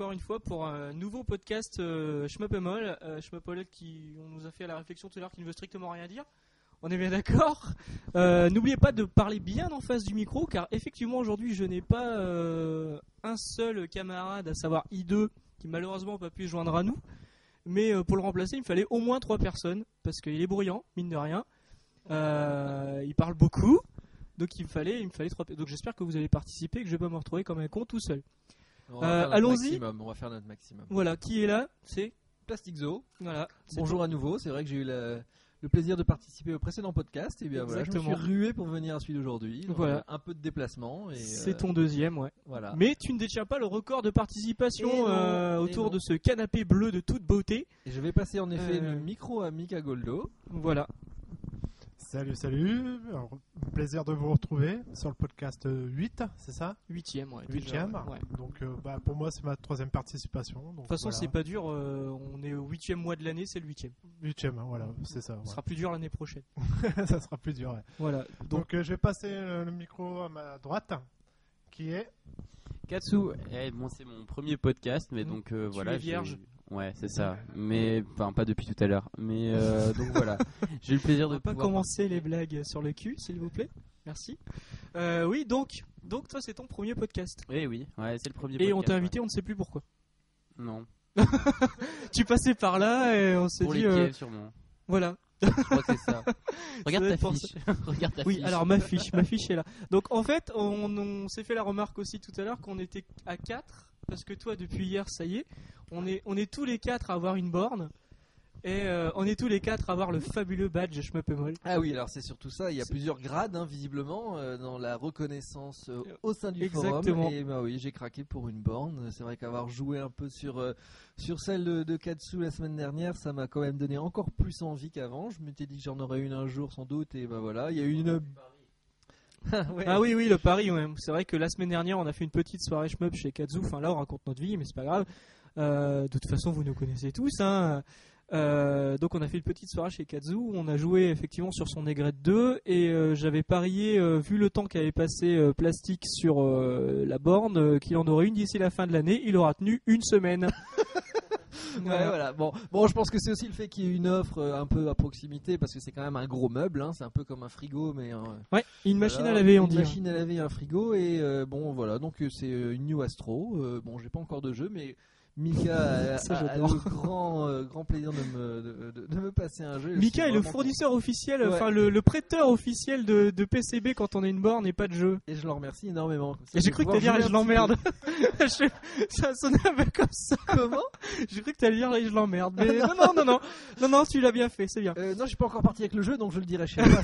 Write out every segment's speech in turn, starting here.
Encore une fois pour un nouveau podcast euh, Schmuppemol. Euh, Schmuppemol qui on nous a fait la réflexion tout à l'heure qui ne veut strictement rien dire. On est bien d'accord. Euh, N'oubliez pas de parler bien en face du micro car effectivement aujourd'hui je n'ai pas euh, un seul camarade à savoir I2 qui malheureusement n'a pas pu joindre à nous. Mais euh, pour le remplacer il me fallait au moins trois personnes parce qu'il est bruyant, mine de rien. Il parle beaucoup. Donc il me fallait, il me fallait trois. Donc j'espère que vous allez participer, que je vais pas me retrouver comme un con tout seul. Euh, allons-y. On va faire notre maximum. Voilà, qui est là C'est Plastic Zoo. voilà. Bonjour à nouveau. C'est vrai que j'ai eu la- le plaisir de participer au précédent podcast. Et bien voilà, je me suis rué pour venir à celui d'aujourd'hui. Donc, Voilà. euh, Un peu de déplacement. et, C'est euh, ton deuxième, ouais. Voilà. Mais tu ne détiens pas le record de participation euh, et autour non. de ce canapé bleu de toute beauté. Et je vais passer en effet Euh. le micro à Mika Goldo. Voilà. Salut, salut. Alors, plaisir de vous retrouver sur le podcast euh, 8, c'est ça? Huitième, ouais. déjà, Huitième. ouais. Ouais. Donc, euh, bah, pour moi, c'est ma troisième participation. De toute façon, voilà. c'est pas dur. euh, on est au huitième mois de l'année, c'est le huitième. Huitième, hein, voilà, c'est ça. Ce sera plus dur l'année prochaine. ouais. ça sera plus dur. ouais. Voilà. Donc, Donc, euh, je vais passer euh, le micro à ma droite, qui est. Katsu, eh, bon, c'est mon premier podcast, mais Mm. donc euh, Tu voilà. es vierge. Ouais, c'est ça. Mais enfin, pas depuis tout à l'heure. Mais euh, donc voilà. J'ai eu le plaisir de pas pouvoir commencer les blagues sur le cul, s'il vous plaît. Merci. Euh, oui, donc, donc toi, c'est ton premier podcast. Eh oui, ouais, c'est le premier. Et on t'a invité, on ne sait plus pourquoi. Non. Tu passais par là et on s'est Pour dit, les euh, sûrement. voilà. Je crois que c'est ça. Regarde ta fiche. Regarde ta Oui, fiche. alors ma fiche, ma fiche est là. Donc en fait, on, on s'est fait la remarque aussi tout à l'heure qu'on était à 4 parce que toi depuis hier, ça y est, on est on est tous les quatre à avoir une borne et euh, on est tous les quatre à avoir le fabuleux badge pémol. Ah oui, alors c'est surtout ça. Il y a plusieurs grades, hein, visiblement, euh, dans la reconnaissance euh, au sein du Exactement. forum. Et bah oui, j'ai craqué pour une borne. C'est vrai qu'avoir joué un peu sur sur celle de, de Katsu la semaine dernière, ça m'a quand même donné encore plus envie qu'avant. Je m'étais dit que j'en aurais une un jour sans doute. Et bah voilà, il y a eu une. Ouais. Ah oui oui, le pari ouais. C'est vrai que la semaine dernière, on a fait une petite soirée shmup chez Kazu. Enfin là, on raconte notre vie, mais c'est pas grave. Euh, de toute façon, vous nous connaissez tous hein. Euh, donc on a fait une petite soirée chez Kazu, on a joué effectivement sur son aigrette 2 et euh, j'avais parié, euh, vu le temps qu'avait passé Plastique sur la borne, qu'il en aurait une d'ici la fin de l'année, il aura tenu une semaine. Ouais, Voilà. voilà. Bon, bon, je pense que c'est aussi le fait qu'il y ait une offre un peu à proximité parce que c'est quand même un gros meuble. hein. C'est un peu comme un frigo, mais Ouais, une machine à laver, on une dit. machine à laver, un frigo et bon, voilà. Donc c'est une New Astro. Bon, j'ai pas encore de jeu, mais Mika a, Ça, a- a j'adore. le grand, euh, grand plaisir de me, de, de- de me passer un jeu. Je Mika est le fournisseur officiel, Ouais. enfin le, le prêteur officiel de, de PCB quand on a une borne et pas de jeu. Et je le remercie énormément. Et j'ai cru que t'allais dire jouer je l'emmerde. Je- ça sonnait un peu comme ça. Comment? J'ai cru que t'allais dire je l'emmerde. Mais non, non, non, non, non, non, tu l'as bien fait, c'est bien. euh, Non, je suis pas encore parti avec le jeu, donc je le dirai chez moi.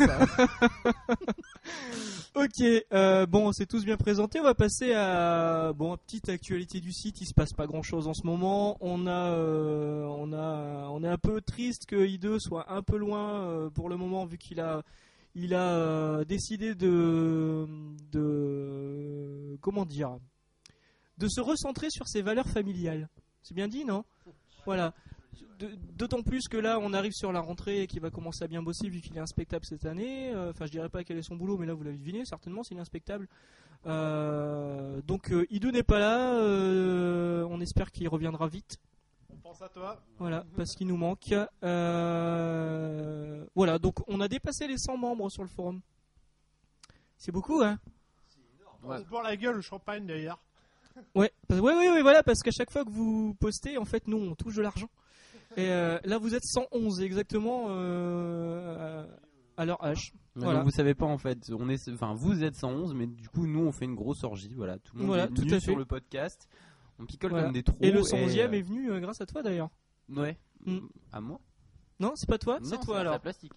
Ok, euh, bon, c'est tous bien présenté. On va passer à bon, petite actualité du site. Il se passe pas grand chose en ce moment. On a, euh, on a, on est un peu triste que I2 soit un peu loin euh, pour le moment vu qu'il a, il a euh, décidé de, de, comment dire, de se recentrer sur ses valeurs familiales. C'est bien dit, non? Voilà. D'autant plus que là, on arrive sur la rentrée et qu'il va commencer à bien bosser vu qu'il est inspectable cette année. Euh, Enfin, je dirais pas quel est son boulot, mais là, vous l'avez deviné, certainement, s'il est inspectable. Euh, donc, euh, Ido n'est pas là. euh, on espère qu'il reviendra vite. On pense à toi. Voilà, parce qu'il nous manque. Voilà, donc on a dépassé les 100 membres sur le forum. C'est beaucoup, hein? Ouais. On se boit la gueule au champagne d'ailleurs. Ouais, ouais, ouais, ouais, voilà, parce qu'à chaque fois que vous postez, en fait, nous, on touche de l'argent. Et euh, là, vous êtes 111 exactement euh, à leur. Mais Voilà. vous savez pas en fait. On est, enfin, vous êtes 111, mais du coup, nous, on fait une grosse orgie. Voilà, tout le monde Voilà, est tout à sur fait. le podcast. On picole Voilà. comme des trous. Et le 111e euh, est venu euh, grâce à toi d'ailleurs. Ouais. Mm. À moi Non, c'est pas toi, c'est toi alors. Plastique.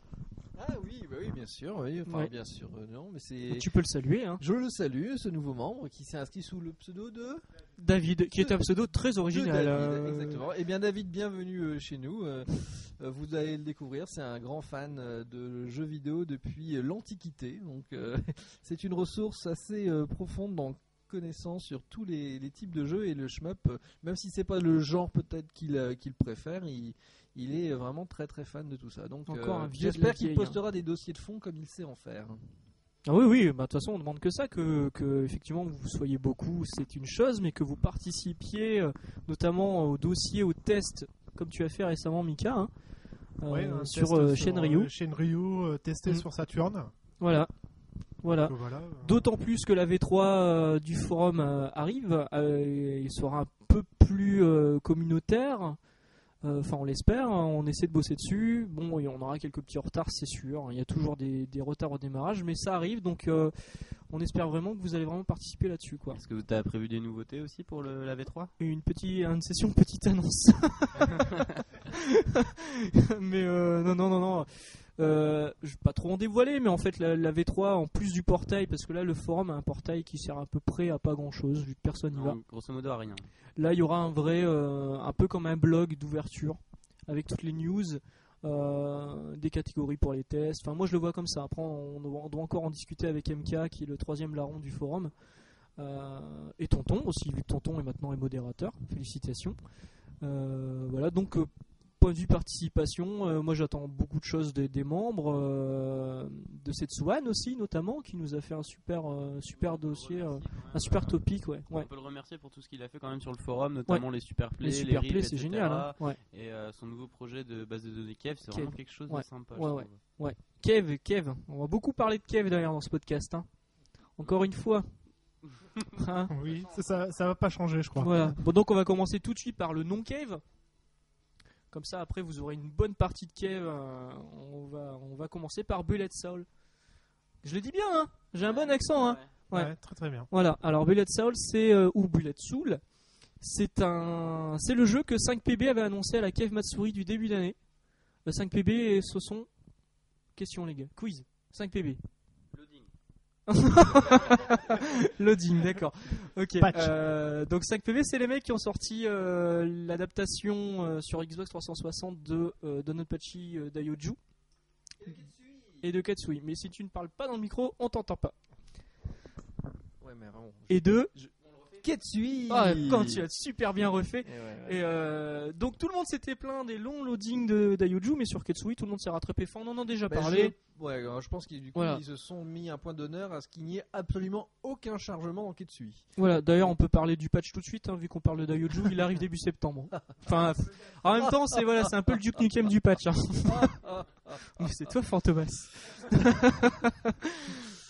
Ah oui, bah oui, bien sûr. Oui. Enfin, Ouais. bien sûr. euh, non, mais c'est. Tu peux le saluer, hein. Je le salue, ce nouveau membre qui s'est inscrit sous le pseudo de. David, qui est un pseudo très original. David, euh, exactement. Eh bien, David, bienvenue euh, chez nous. Euh, vous allez le découvrir. C'est un grand fan de jeux vidéo depuis l'Antiquité. Donc, c'est une ressource assez profonde dans connaissance sur tous les, les types de jeux et le shmup, même si c'est pas le genre peut-être qu'il qu'il préfère, il, il est vraiment très très fan de tout ça. Donc Encore euh, un j'espère qu'il vieille, postera des dossiers de fond comme il sait en faire. Ah oui, oui, bah, de toute façon, on demande que ça, que, que effectivement vous soyez beaucoup, c'est une chose, mais que vous participiez euh, notamment au dossier, au test, comme tu as fait récemment, Mika, hein, euh, Ouais, sur Shenryu. Shenryu, testé Mm. sur Saturn. Voilà. Voilà. Voilà, euh, D'autant plus que la V3 euh, du forum euh, arrive, euh, il sera un peu plus euh, communautaire. Euh, Enfin, on l'espère. hein, On essaie de bosser dessus. Bon, et on aura quelques petits retards, c'est sûr. Il y a toujours des, des retards au démarrage, mais ça arrive. Donc, euh, on espère vraiment que vous allez vraiment participer là-dessus, quoi. Est-ce que tu as prévu des nouveautés aussi pour le, la V3 Une petite, une session petite annonce. mais euh, non, non, non, non. Euh, je vais pas trop en dévoiler, mais en fait la, la V3 en plus du portail, parce que là le forum a un portail qui sert à peu près à pas grand chose vu que personne n'y va. Grosso modo, à rien. Là il y aura un vrai, euh, un peu comme un blog d'ouverture avec toutes les news, euh, des catégories pour les tests. Enfin moi je le vois comme ça. Après on, doit- on doit encore en discuter avec MK qui est le troisième larron du forum. Euh, et Tonton aussi, vu que Tonton est maintenant est modérateur. Félicitations. Voilà, donc point de vue participation, euh, moi j'attends beaucoup de choses des, des membres, euh, de cette Swan aussi notamment, qui nous a fait un super, euh, super dossier, euh, un super topic, ouais. ouais. On peut le remercier pour tout ce qu'il a fait quand même sur le forum, notamment les super plays, Les super rips, plays, c'est génial. Hein ouais. Et euh, son nouveau projet de base de données Kev, c'est vraiment quelque chose Ouais. de sympa. Ouais, ouais. Kev, Kev, on va beaucoup parler de Kev d'ailleurs dans ce podcast. hein. Encore une fois. Hein Oui, ça, ça, ça va pas changer, je crois. Voilà. Bon, donc on va commencer tout de suite par le non cave. Comme ça, après, vous aurez une bonne partie de cave. euh, on, va, on va commencer par Bullet Soul. Je le dis bien, hein J'ai un bon accent, hein Ouais, Ouais. très très bien. Voilà. Alors Bullet Soul, c'est euh, ou Bullet Soul, c'est un, c'est le jeu que 5PB avait annoncé à la cave Matsuri du début d'année. Le 5PB, et ce sont question les gars, quiz. 5PB. Loading. D'accord. Ok. Patch. euh, donc 5PV, c'est les mecs qui ont sorti euh, l'adaptation euh, sur Xbox 360 de euh, Donotpachi euh, Daioju et de Katsui. Mais si tu ne parles pas dans le micro, on t'entend pas. Ouais, mais vraiment. Et de Ketsui ah, quand tu as super bien refait. Et ouais, ouais. Et euh, donc tout le monde s'était plaint des longs loadings de Daioju, mais sur Katsui, tout le monde s'est rattrapé. Enfin, on en a déjà Bah, parlé. je, ouais, alors, je pense qu'ils Voilà. se sont mis un point d'honneur à ce qu'il n'y ait absolument aucun chargement dans Ketsui. Voilà, d'ailleurs, on peut parler du patch tout de suite, hein, vu qu'on parle de Daioju, il arrive début septembre. Enfin, en même temps, c'est voilà, c'est un peu le Duke Nukem du patch. hein. C'est toi, Fantomas.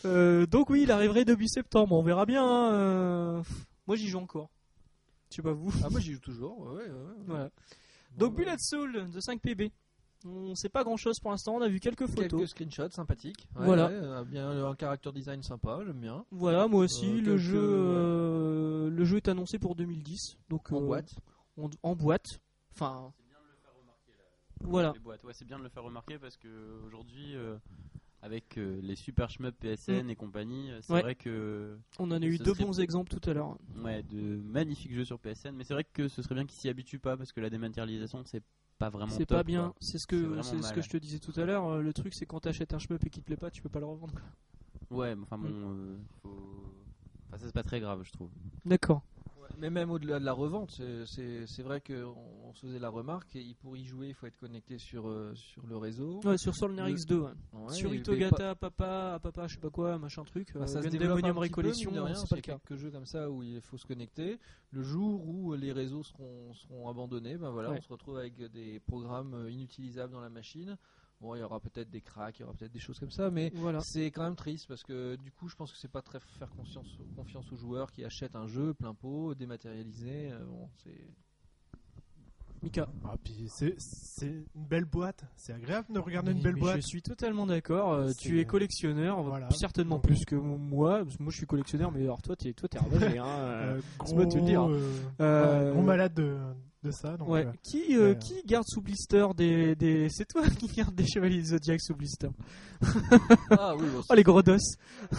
Euh, donc oui, il arriverait début septembre, on verra bien. hein, euh, Moi, j'y joue encore. Je sais pas vous. Ah, moi j'y joue toujours. Ouais, ouais, ouais. Voilà. Bon, Donc ouais. Bullet Soul de 5PB. On sait pas grand chose pour l'instant, on a vu quelques photos. Quelques screenshots sympathiques. Ouais, Voilà. ouais, euh, bien un character design sympa, j'aime bien. Voilà, moi aussi, Euh, le quelques- jeu, euh, le jeu est annoncé pour 2010, donc En euh, boîte. en, en boîte. Enfin, voilà. Les boîtes. Ouais, c'est bien de le faire remarquer parce que aujourd'hui, euh, avec euh, les super shmup PSN et compagnie, euh, c'est Mm. Ouais. vrai que On en a eu deux serait- bons exemples tout à l'heure. ouais, de magnifiques jeux sur PSN, mais c'est vrai que ce serait bien qu'ils s'y habituent pas parce que la dématérialisation c'est pas vraiment C'est pas bien. C'est ce que c'est ce que je te disais tout à l'heure. euh, Le truc, c'est quand t'achètes un shmup et qu'il te plaît pas, tu peux pas le revendre. Ouais, mais enfin bon, Mm. euh, faut... enfin, ça c'est pas très grave, je trouve. D'accord. Mais même au-delà de la revente, c'est- vrai qu'on on se faisait la remarque, et pour y jouer, il faut être connecté sur, euh, sur le réseau. Ouais, sur Solner Le- X2. ouais. Ouais, sur Itogata, papa, papa, je sais pas quoi, machin truc. Bah, euh, ça se Gundam développe un petit peu, c'est pas le cas. quelques jeux comme ça où il faut se connecter. Le jour où les réseaux seront, seront abandonnés, ben voilà, on se retrouve avec des programmes euh, inutilisables dans la machine. Bon, il y aura peut-être des cracks, il y aura peut-être des choses comme ça, mais Voilà. c'est quand même triste parce que du coup, je pense que c'est pas très faire confiance, confiance aux joueurs qui achètent un jeu plein pot, dématérialisé. euh, bon, c'est Mika. Ah, puis c'est c'est une belle boîte. C'est agréable de regarder une belle boîte. Je suis totalement d'accord. euh, tu es collectionneur, Voilà. certainement Donc- plus que moi. parce que Moi, je suis collectionneur, mais alors toi, t'es toi, t'es ravagé. hein, euh. Euh, laisse-moi te le dire. euh, Euh, gros malade de, de ça. Donc, Ouais. euh, Qui, euh, ouais. qui garde sous blister des, des... C'est toi qui garde des chevaliers Zodiac sous blister. ah oui, bon, Oh les gros dos.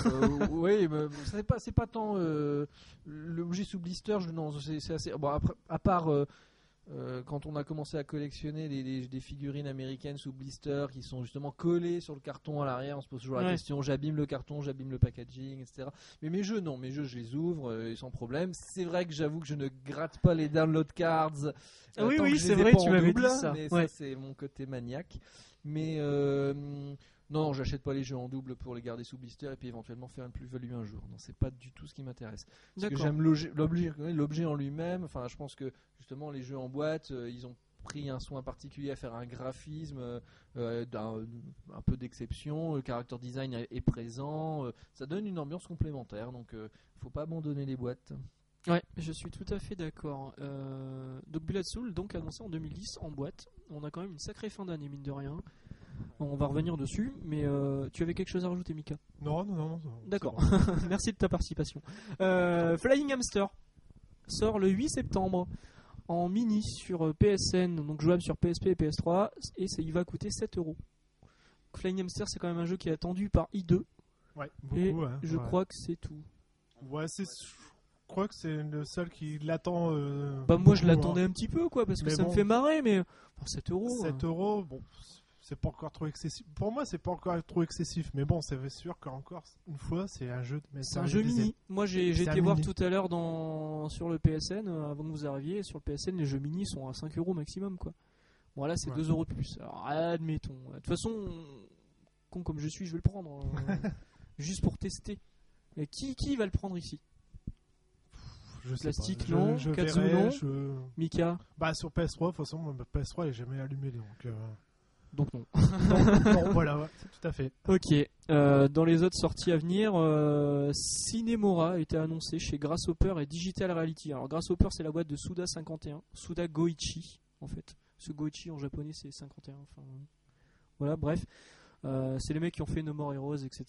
Euh, oui, mais c'est pas, c'est pas tant euh, l'objet sous blister. Je, non, c'est c'est assez. Bon, après, à part euh, quand on a commencé à collectionner des figurines américaines sous blister qui sont justement collées sur le carton à l'arrière, on se pose toujours la question j'abime le carton, j'abime le packaging, etc. Mais mes jeux, non, mes jeux, je les ouvre euh, sans problème. C'est vrai que j'avoue que je ne gratte pas les download cards. euh, Ah oui, tant oui, c'est vrai, tu m'avais dit ça. Mais Ouais. ça, c'est mon côté maniaque. Mais euh, Non, j'achète pas les jeux en double pour les garder sous blister et puis éventuellement faire une plus-value un jour. Non, c'est pas du tout ce qui m'intéresse. Parce que j'aime l'objet- en lui-même. Enfin, je pense que justement les jeux en boîte, euh, ils ont pris un soin particulier à faire un graphisme euh, euh, un peu d'exception. Le character design est est présent. euh, ça donne une ambiance complémentaire. Donc, faut pas abandonner les boîtes. Ouais, je suis tout à fait d'accord. Euh, donc Blood Soul, donc annoncé en 2010 en boîte. On a quand même une sacrée fin d'année, mine de rien. On va revenir dessus, mais euh, tu avais quelque chose à rajouter, Mika? Non, non, non. non, D'accord. bon. Merci de ta participation. Euh, Flying Hamster sort le 8 septembre en mini sur euh, PSN, donc jouable sur PSP et PS3, et ça, il va coûter 7 euros. Flying Hamster, c'est quand même un jeu qui est attendu par I2, Ouais, beaucoup. et ouais, je ouais. crois que c'est tout. Ouais, c'est. Je crois que c'est le seul qui l'attend. euh, Bah, moi, je beaucoup, l'attendais hein. un petit peu, quoi, parce que Mais ça me fait marrer, mais pour 7 euros. 7 euh, euros, bon, c'est pas encore trop excessif. Pour moi, c'est pas encore trop excessif, mais bon, c'est sûr qu'encore une fois, c'est un jeu de C'est un jeu mini. Moi, j'ai été voir mini. tout à l'heure dans sur le PSN euh, avant que vous arriviez. Sur le PSN, les jeux mini sont à 5 euros maximum, quoi. Bon, là, c'est Ouais. 2 euros de plus. Alors, admettons. De toute façon, con comme je suis, je vais le prendre euh, juste pour tester. Et qui qui va le prendre ici? Je sais Plastique, pas. Non? je Katsu, verrai, non? je- Mika? Bah, sur PS3, de toute façon, ma PS3 elle est jamais allumée, donc. euh, Donc non. non, voilà, ouais, tout à fait. Ok. Euh, dans les autres sorties à venir, euh, Cinemora a été annoncé chez Grasshopper et Digital Reality. Alors Grasshopper, c'est la boîte de Suda 51, Suda Goichi en fait. Ce Goichi en japonais, c'est 51. Enfin, voilà, bref. Euh, c'est les mecs qui ont fait No More Heroes, etc.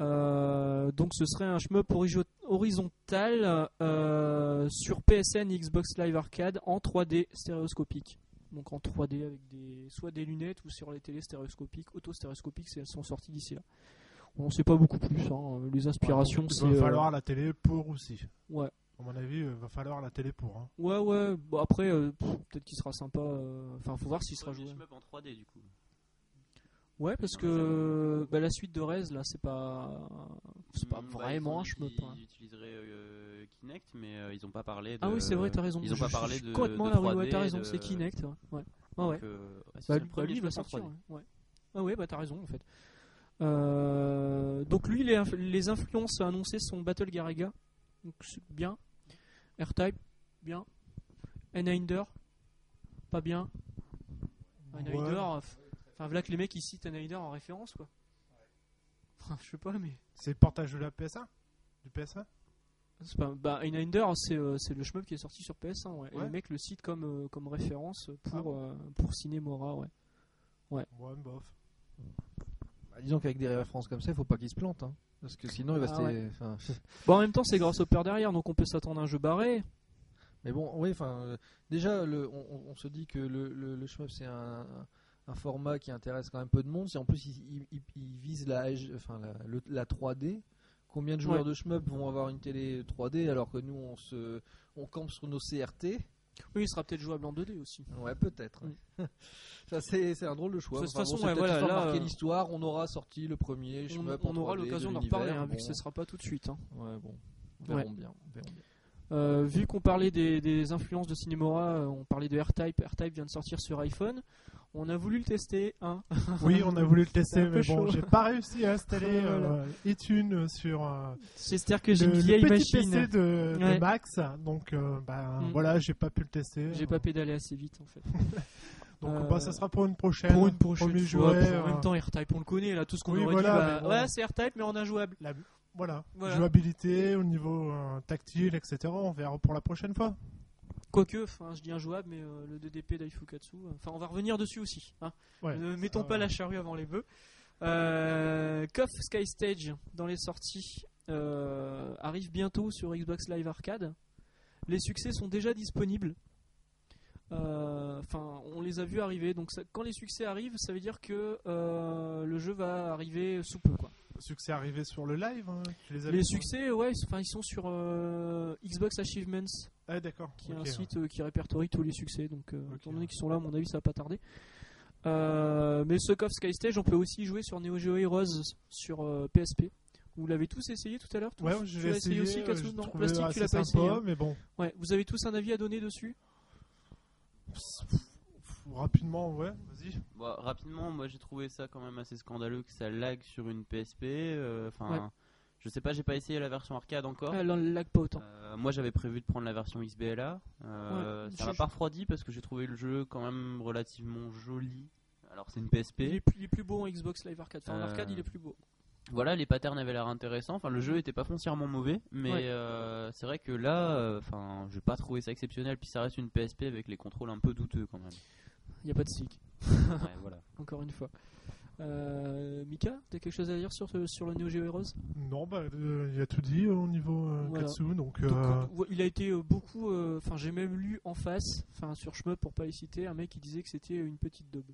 Euh, donc ce serait un shmup horizo- horizontal euh, sur PSN Xbox Live Arcade en 3D stéréoscopique. Donc en 3D avec des soit des lunettes ou sur les télés stéréoscopiques, auto-stéréoscopiques si elles sont sorties d'ici là. On ne sait pas beaucoup plus. hein. Les inspirations, Il c'est. va euh, falloir la télé pour aussi. Ouais. À mon avis, il va falloir la télé pour. hein. Ouais, ouais. Bon, après, euh, peut-être qu'il sera sympa. euh, Enfin, faut voir s'il sera joué. en 3D du coup. Ouais, parce que bah, la suite de Rez, là, c'est pas. C'est pas Mm, bah, vraiment ils un shmup. hein. utiliseraient euh, Kinect, mais euh, ils ont pas parlé de. Ah oui, c'est vrai, t'as raison. Ils ont Je- pas parlé je de. Complètement de à la rue, ouais, 3D, t'as raison, de- c'est Kinect. Ouais. ouais. Ouais, ouais. Donc, euh, Bah, le premier lui, il va sortir. 3D. Ouais. ouais. Ah ouais, bah t'as raison en fait. Euh, donc lui, les, inf- les influences annoncées sont Battle Garaga, donc c'est bien. R-Type, bien. Eninder, pas bien. F- enfin voilà que les mecs ils citent Eninder en référence quoi. Enfin, je sais pas mais. C'est le portage de la PS1 Du PS1 C'est pas, bah, Eninder, c'est euh, c'est le shmup qui est sorti sur PS1, ouais. Et Ouais. les mecs le citent comme, euh, comme référence pour, Ah euh, pour Cinemora, ouais. Ouais, bof. Bah, disons qu'avec des références comme ça, il faut pas qu'ils se plantent. hein. Parce que sinon, il va Ah se. ouais. enfin, Bon, en même temps, c'est Grasshopper derrière, donc on peut s'attendre à un jeu barré. Mais bon, oui, enfin, euh, déjà, le, on, on- on se dit que le, le, le shmup c'est un, un format qui intéresse quand même peu de monde. Si en plus il, il- il- il vise la, enfin, la, le- la 3D, combien de joueurs Ouais. de shmup vont avoir une télé 3D alors que nous on se, on campe sur nos CRT Oui, il sera peut-être jouable en 2D aussi. Ouais, peut-être. Ça, c'est un drôle de choix. De toute Enfin, façon, ouais, voilà, là, euh, l'histoire. On aura sorti le premier On, shmup on aura 3D de l'occasion d'en reparler, hein, vu que ce sera pas tout de suite. hein. Ouais, bon. Verrons Ouais. bien. verrons bien. Euh, vu qu'on parlait des, des influences de Cinemora, euh, on parlait de R-Type. R-Type vient de sortir sur iPhone. On a voulu le tester, hein. Oui, on a voulu le tester, mais bon, j'ai pas réussi à installer Voilà. euh, iTunes sur euh, J'espère que j'ai une le petit machine. PC de, de Ouais. Max. Donc, euh, bah, Mm. voilà, j'ai pas pu le tester. J'ai pas pédalé assez vite en fait. Donc, Euh, bah, ça sera pour une prochaine. Pour une prochaine Premier fois. jouet, pour- en euh, même temps, R-Type, on le connaît là, tout ce qu'on Oui, aurait voilà, dit. bah. Ouais, c'est R-Type, mais on a jouable. la- voilà. Voilà. Jouabilité au niveau euh, tactile, etc. On verra pour la prochaine fois. Quoique, enfin, je dis injouable, mais euh, le DDP d'Aifukatsu. euh, Enfin, on va revenir dessus aussi. Hein. Ouais. Ne mettons pas la charrue avant les bœufs. Euh, KOF Sky Stage dans les sorties euh, arrive bientôt sur Xbox Live Arcade. Les succès sont déjà disponibles. Enfin, on les a vus arriver. Donc, ça- quand les succès arrivent, ça veut dire que le jeu va arriver sous peu. Quoi. Succès arrivé sur le live. hein, tu les as Les vus, succès, ouais, ils- enfin, ils sont sur euh, Xbox Achievements Ah, d'accord. qui est ok. un site euh, qui répertorie tous les succès. Donc, euh, Ok, étant donné qu'ils sont là, à mon avis, ça va pas tarder. Euh, mais ce KOF Sky Stage, on peut aussi jouer sur Neo Geo Heroes sur euh, PSP. Vous l'avez tous essayé tout à l'heure Ouais, je l'ai l'as essayé, aussi, euh, Non, Plastique, tu l'as pas sympa, essayé. hein. mais bon. Ouais, vous avez tous un avis à donner dessus? Rapidement, ouais, vas-y. Bon, rapidement, moi j'ai trouvé ça quand même assez scandaleux que ça lag sur une PSP. euh, Enfin, Ouais. Je sais pas, j'ai pas essayé la version arcade encore. Ah, là, le lag pas autant. Euh, moi j'avais prévu de prendre la version XBLA. Euh, Ouais, ça m'a pas refroidi parce que j'ai trouvé le jeu quand même relativement joli. Alors c'est une PSP. Il est, plus, il est plus beau en Xbox Live Arcade. Enfin, en Euh, arcade, il est plus beau. Voilà, les patterns avaient l'air intéressants. Enfin, le jeu était pas foncièrement mauvais, mais Ouais. euh, c'est vrai que là, euh, enfin, j'ai pas trouvé ça exceptionnel. Puis ça reste une PSP avec les contrôles un peu douteux quand même. Il n'y a pas de stick, Ouais, voilà. encore une fois. Euh, Mika, t'as quelque chose à dire sur, sur le Neo Geo Heroes? Non, bah, euh, il a tout dit au niveau euh, Voilà. Katsu, donc, Donc, euh, euh, il a été euh, beaucoup. euh, Enfin, j'ai même lu en face, enfin sur Shmup pour pas les citer, un mec qui disait que c'était une petite daube.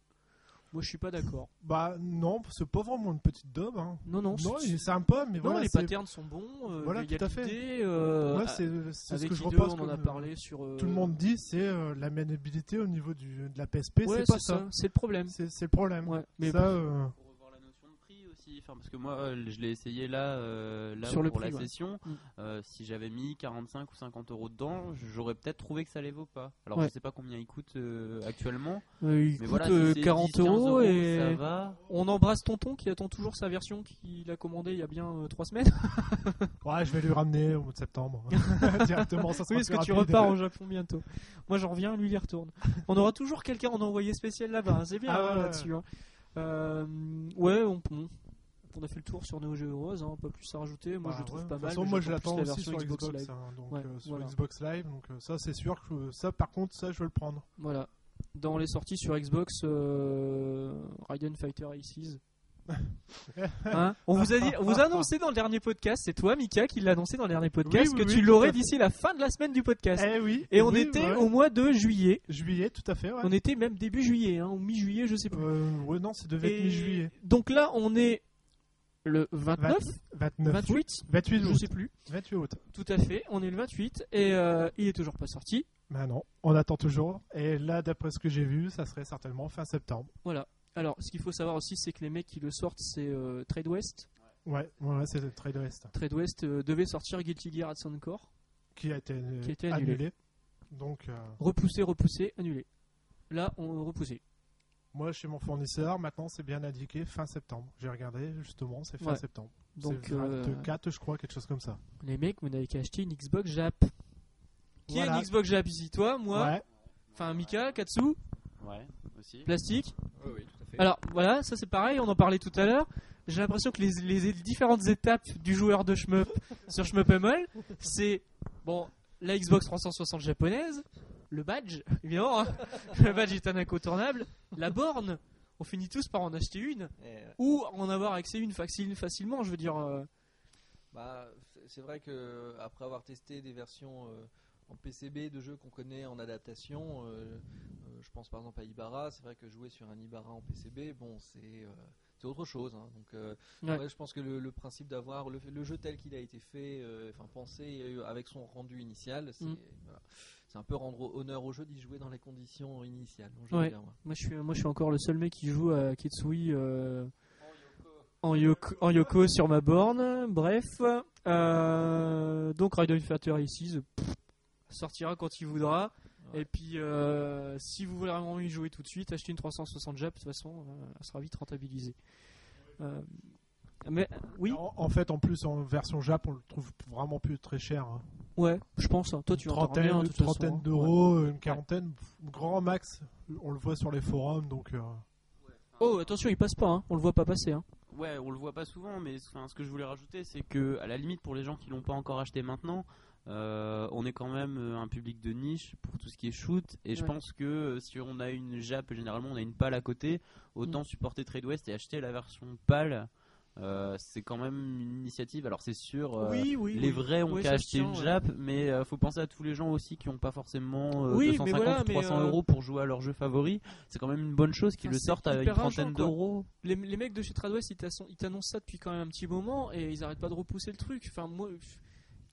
Moi, je suis pas d'accord. bah non, c'est pas vraiment une petite dub. Hein. Non, non, Non, c'est- sympa, mais non, voilà, les patterns sont bons. euh, Voilà, tout à fait. euh, ouais, c'est ce que je I2, repasse. on en a euh, parlé sur. euh, Tout le monde dit, c'est euh, la maniabilité au niveau du, de la PSP, Ouais, c'est pas ça. C'est le problème. C'est le problème. Ouais, mais ça, Faut revoir la notion de prix aussi, parce que moi euh, je l'ai essayé là, euh, là Sur le pour prix, la ouais. session. Mm. Euh, si j'avais mis 45 ou 50 euros dedans, j'aurais peut-être trouvé que ça les vaut pas. Alors Ouais. je sais pas combien il coûte euh, actuellement, euh, il mais coûte voilà, euh, si c'est 40 10, 15 euros et ça va. on embrasse Tonton qui attend toujours sa version qu'il a commandée il y a bien 3 semaines. ouais, je vais lui ramener au mois de septembre. Directement, ça sera Oui, parce que tu repars au Japon bientôt. Moi, j'en reviens, lui, il y retourne. On aura toujours quelqu'un en envoyé spécial là-bas. hein, C'est bien Ah hein, ouais, là-dessus. hein. Euh, ouais, on, on- on a fait le tour sur Neo Geo Heroes. Hein, pas plus à rajouter. Moi, Bah, je le trouve ouais. pas De mal. toute façon, moi je l'attends la aussi sur Xbox, Live. hein, donc Ouais, euh, sur voilà. Xbox Live, donc euh, ça c'est sûr que ça par contre ça je veux le prendre. Voilà. Dans les sorties sur Xbox, euh, Raiden Fighter Aces. Hein on vous a dit, on vous a annoncé dans le dernier podcast, c'est toi Mika qui l'a annoncé dans le dernier podcast Oui, oui, que oui, tu l'aurais d'ici la fin de la semaine du podcast. Eh oui. Et on était ouais. au mois de juillet. juillet, tout à fait. Ouais. On était même début juillet, hein, ou mi-juillet, je sais plus. Euh, ouais, non, c'est devait être Et mi-juillet. Donc là, on est le 29, 29 août. 28, 28 je août. sais plus. 28 août. Tout à fait, on est le 28 et euh, il est toujours pas sorti. Bah non, on attend toujours. Et là, d'après ce que j'ai vu, ça serait certainement fin septembre. Voilà. Alors, ce qu'il faut savoir aussi, c'est que les mecs qui le sortent, c'est euh, Trade West. Ouais, ouais, c'est Trade West Trade West euh, devait sortir Guilty Gear at Soundcore. qui a été, Qui a été annulé. annulé. Donc, Repoussé, repoussé, annulé. Là, on repoussé. Moi, chez mon fournisseur, maintenant, c'est bien indiqué fin septembre. J'ai regardé, justement, c'est fin Ouais. septembre. Donc, euh, 24, je crois, quelque chose comme ça. les mecs, vous n'avez qu'à acheter une Xbox Jap. Qui a Voilà. une Xbox Jap ici? Toi, moi? Ouais. Enfin, Mika, Katsu, Ouais, aussi. Plastique? Oui, oui, tout à fait. Alors voilà, ça c'est pareil, on en parlait tout à l'heure. J'ai l'impression que les, les différentes étapes du joueur de shmup sur Shmup ML, c'est bon, la Xbox 360 japonaise, le badge, évidemment, hein. le badge est un incontournable, la borne, on finit tous par en acheter une euh, ou en avoir accès une facile, facilement, je veux dire. euh, Bah, c'est- vrai que après avoir testé des versions euh, en PCB de jeux qu'on connaît en adaptation, euh, euh, je pense par exemple à Ibarra, c'est vrai que jouer sur un Ibarra en PCB, bon, c'est euh, c'est autre chose. hein. Donc, euh, Ouais. je pense que le, le principe d'avoir le, le jeu tel qu'il a été fait, euh, enfin pensé euh, avec son rendu initial, c'est Mm. voilà. Un peu rendre honneur au jeu d'y jouer dans les conditions initiales. Donc, Ouais. moi. moi, je suis, moi je suis encore le seul mec qui joue à Kitsui euh, en, yoko, en Yoko sur ma borne. Bref, euh, donc Raiden Fighter ici sortira quand il voudra. Ouais. Et puis, euh, si vous voulez vraiment y jouer tout de suite, achetez une 360 Jap, de toute façon, euh, elle sera vite rentabilisée. Euh, mais oui, En, en fait, en plus, en version Jap, on le trouve vraiment plus très cher. hein. ouais, je pense. hein. Toi, tu une trentaine, rien, de une toute façon, trentaine hein. d'euros, une quarantaine, grand max. On le voit sur les forums, donc. euh, Ouais. Oh, attention, il passe pas, hein. on le voit pas passer. Hein. Ouais, on le voit pas souvent, mais ce que je voulais rajouter, c'est que à la limite pour les gens qui l'ont pas encore acheté maintenant, euh, on est quand même euh, un public de niche pour tout ce qui est shoot, et je Ouais. pense que euh, si on a une Jap, généralement on a une PAL à côté, autant Mm. supporter Trade West et acheter la version PAL. euh, c'est quand même une initiative. Alors c'est sûr, euh, oui, oui. les vrais ont Oui, qu'à acheter une ouais. Jap, mais euh, faut penser à tous les gens aussi qui n'ont pas forcément euh, Oui, mais 250 voilà, ou mais, 300 euh, euros pour jouer à leur jeu favori. C'est quand même une bonne chose qu'ils Enfin, le sortent à une trentaine d'euros. Les, les mecs de chez Tradwest, ils t'annoncent ça depuis quand même un petit moment et ils arrêtent pas de repousser le truc. Enfin, moi, je-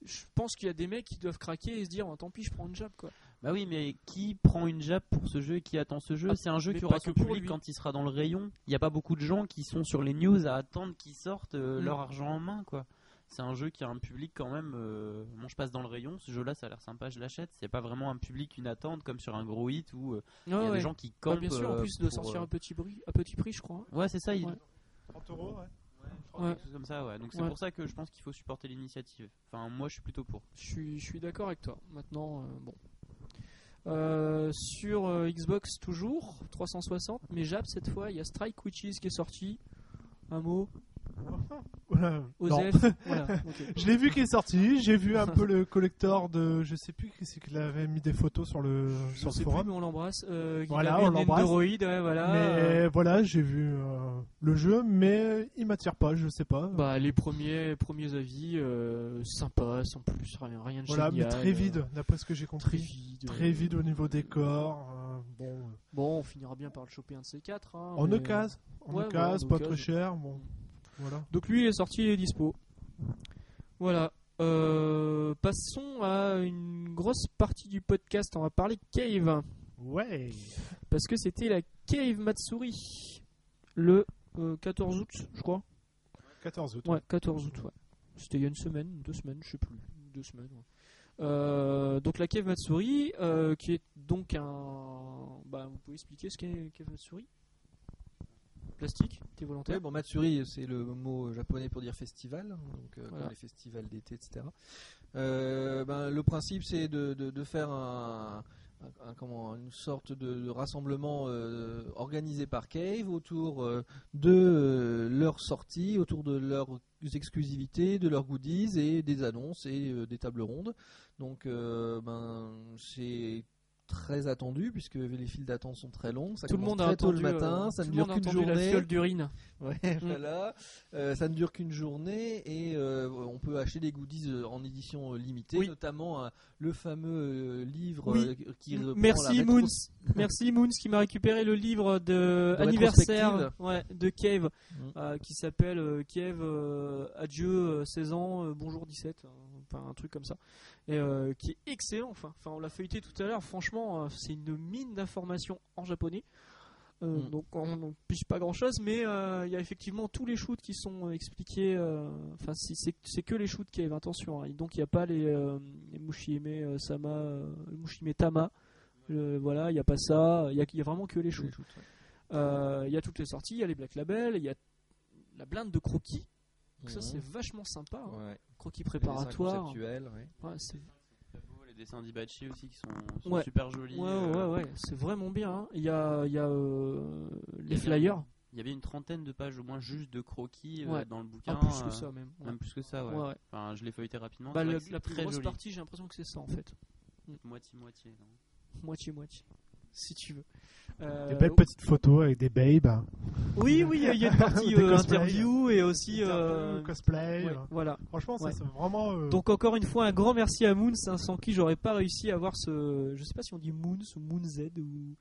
je pense qu'il y a des mecs qui doivent craquer et se dire, oh, tant pis, je prends une jab quoi. Bah oui, mais qui prend une jab pour ce jeu et qui attend ce jeu? Ah, C'est un jeu qui aura que son public lui. quand il sera dans le rayon. Il n'y a pas beaucoup de gens qui sont sur les news à attendre qu'ils sortent euh, Mm. leur argent en main, quoi. c'est un jeu qui a un public quand même. euh, moi, je passe dans le rayon, ce jeu-là, ça a l'air sympa, je l'achète. C'est pas vraiment un public, une attente comme sur un gros hit où euh, il y a des gens qui Ouais, campent. bien sûr, en euh, plus de sortir euh, à petit, prix, à petit prix, je crois. hein. Ouais, c'est ça. Il... Ouais. 30 euros, ouais. Je crois, Ouais. quelque chose comme ça, ouais. Donc c'est Ouais. pour ça que je pense qu'il faut supporter l'initiative. Enfin, moi, je suis plutôt pour. Je suis, je suis d'accord avec toi. Maintenant, euh, bon. Euh, sur euh, Xbox toujours 360, mais Jap cette fois, il y a Strike Witches qui est sorti. Un mot, Voilà. Non. Osef. voilà. ok. Je l'ai vu qui est sorti, j'ai vu un peu le collector de. Je sais plus qui c'est qui avait mis des photos sur le, Je sur le sais plus, forum. mais on l'embrasse. Euh, Voilà, on l'embrasse. Ouais, voilà. Mais voilà, j'ai vu euh, le jeu, mais il m'attire pas, je sais pas. Bah, les premiers, premiers avis, euh, sympa, sans plus, rien, rien de voilà, mais très euh, vide, d'après ce que j'ai Très compris. vide. Très vide au niveau décor. bon, Bon, on finira bien par le choper un de ces quatre. hein, en mais- occasion, en Ouais, occasion, ouais, en pas occasion. très cher. Bon, voilà. Donc lui il est sorti, il est dispo. Voilà. Euh, passons à une grosse partie du podcast. On va parler Cave. Ouais. Parce que c'était la Cave Matsuri. Le euh, 14 août, je crois. 14 août. Ouais, 14 août, ouais. C'était il y a une semaine, deux semaines, je sais plus. Deux semaines, ouais. Euh, donc la Cave Matsuri, euh, qui est donc un... Bah, vous pouvez expliquer ce qu'est Cave Matsuri? Plastique T'es volontaire Ouais, bon, Matsuri, c'est le mot japonais pour dire festival, donc euh, Voilà. les festivals d'été, etc. Euh, ben, le principe, c'est de, de- de faire un, un- un- comment, une sorte de, de rassemblement euh, organisé par Cave autour de leurs sorties, autour de leurs exclusivités, de leurs goodies et des annonces et des tables rondes. Donc, ben, c'est très attendu puisque les files d'attente sont très longues. Ça Tout le monde a très tôt le matin, euh, ça tout ne le dure qu'une la journée. fiole d'urine. Ouais, Mm. voilà. Euh, ça ne dure qu'une journée et euh, on peut acheter des goodies euh, en édition euh, limitée, Oui. notamment euh, le fameux euh, livre Oui. euh, qui reprend la Merci rétro- Moons. Merci Moons qui m'a récupéré le livre de, De anniversaire ouais, de Cave Mm. euh, qui s'appelle euh, euh, adieu euh, 16 ans euh, bonjour 17 euh, enfin un truc comme ça et euh, qui est excellent enfin enfin on l'a feuilleté tout à l'heure franchement euh, c'est une mine d'informations en japonais Euh, Mm. donc on n'en pige pas grand chose mais euh, il y a effectivement tous les shoots qui sont expliqués enfin c'est que les shoots Cave attention hein. donc il n'y a pas les, les Mushihime euh, Sama Mushihime Tama voilà, il n'y a pas ça, il y a, y a vraiment que les shoots. ouais. Il y a toutes les sorties, il y a les Black Label, il y a la blinde de croquis. Donc ça c'est vachement sympa, hein. Ouais. croquis préparatoire. conceptuels, ouais. Ouais, c'est Les dessins d'Ibachi aussi qui sont, sont Ouais. super jolis. ouais, euh, ouais, ouais, c'est vraiment bien. hein. Il y a, il y a euh, Il y les flyers, Il y avait une trentaine de pages au moins juste de croquis euh, dans le bouquin. un plus que ça même. Ouais. Même plus que ça, ouais. Ouais, ouais. Enfin, je l'ai feuilleté rapidement. Bah, la, la plus très grosse joli. partie, j'ai l'impression que c'est ça en fait. Moitié-moitié. non. Si tu veux. Euh, Des belles petites photos avec des babes. Oui, oui, il y a une partie euh, interview et aussi. Euh, cosplay. ouais, euh. voilà. Franchement, ça Ouais. c'est vraiment. euh, Donc encore une fois un grand merci à Moons hein, sans qui j'aurais pas réussi à avoir ce je sais pas si on dit Moons ou Moon Z ou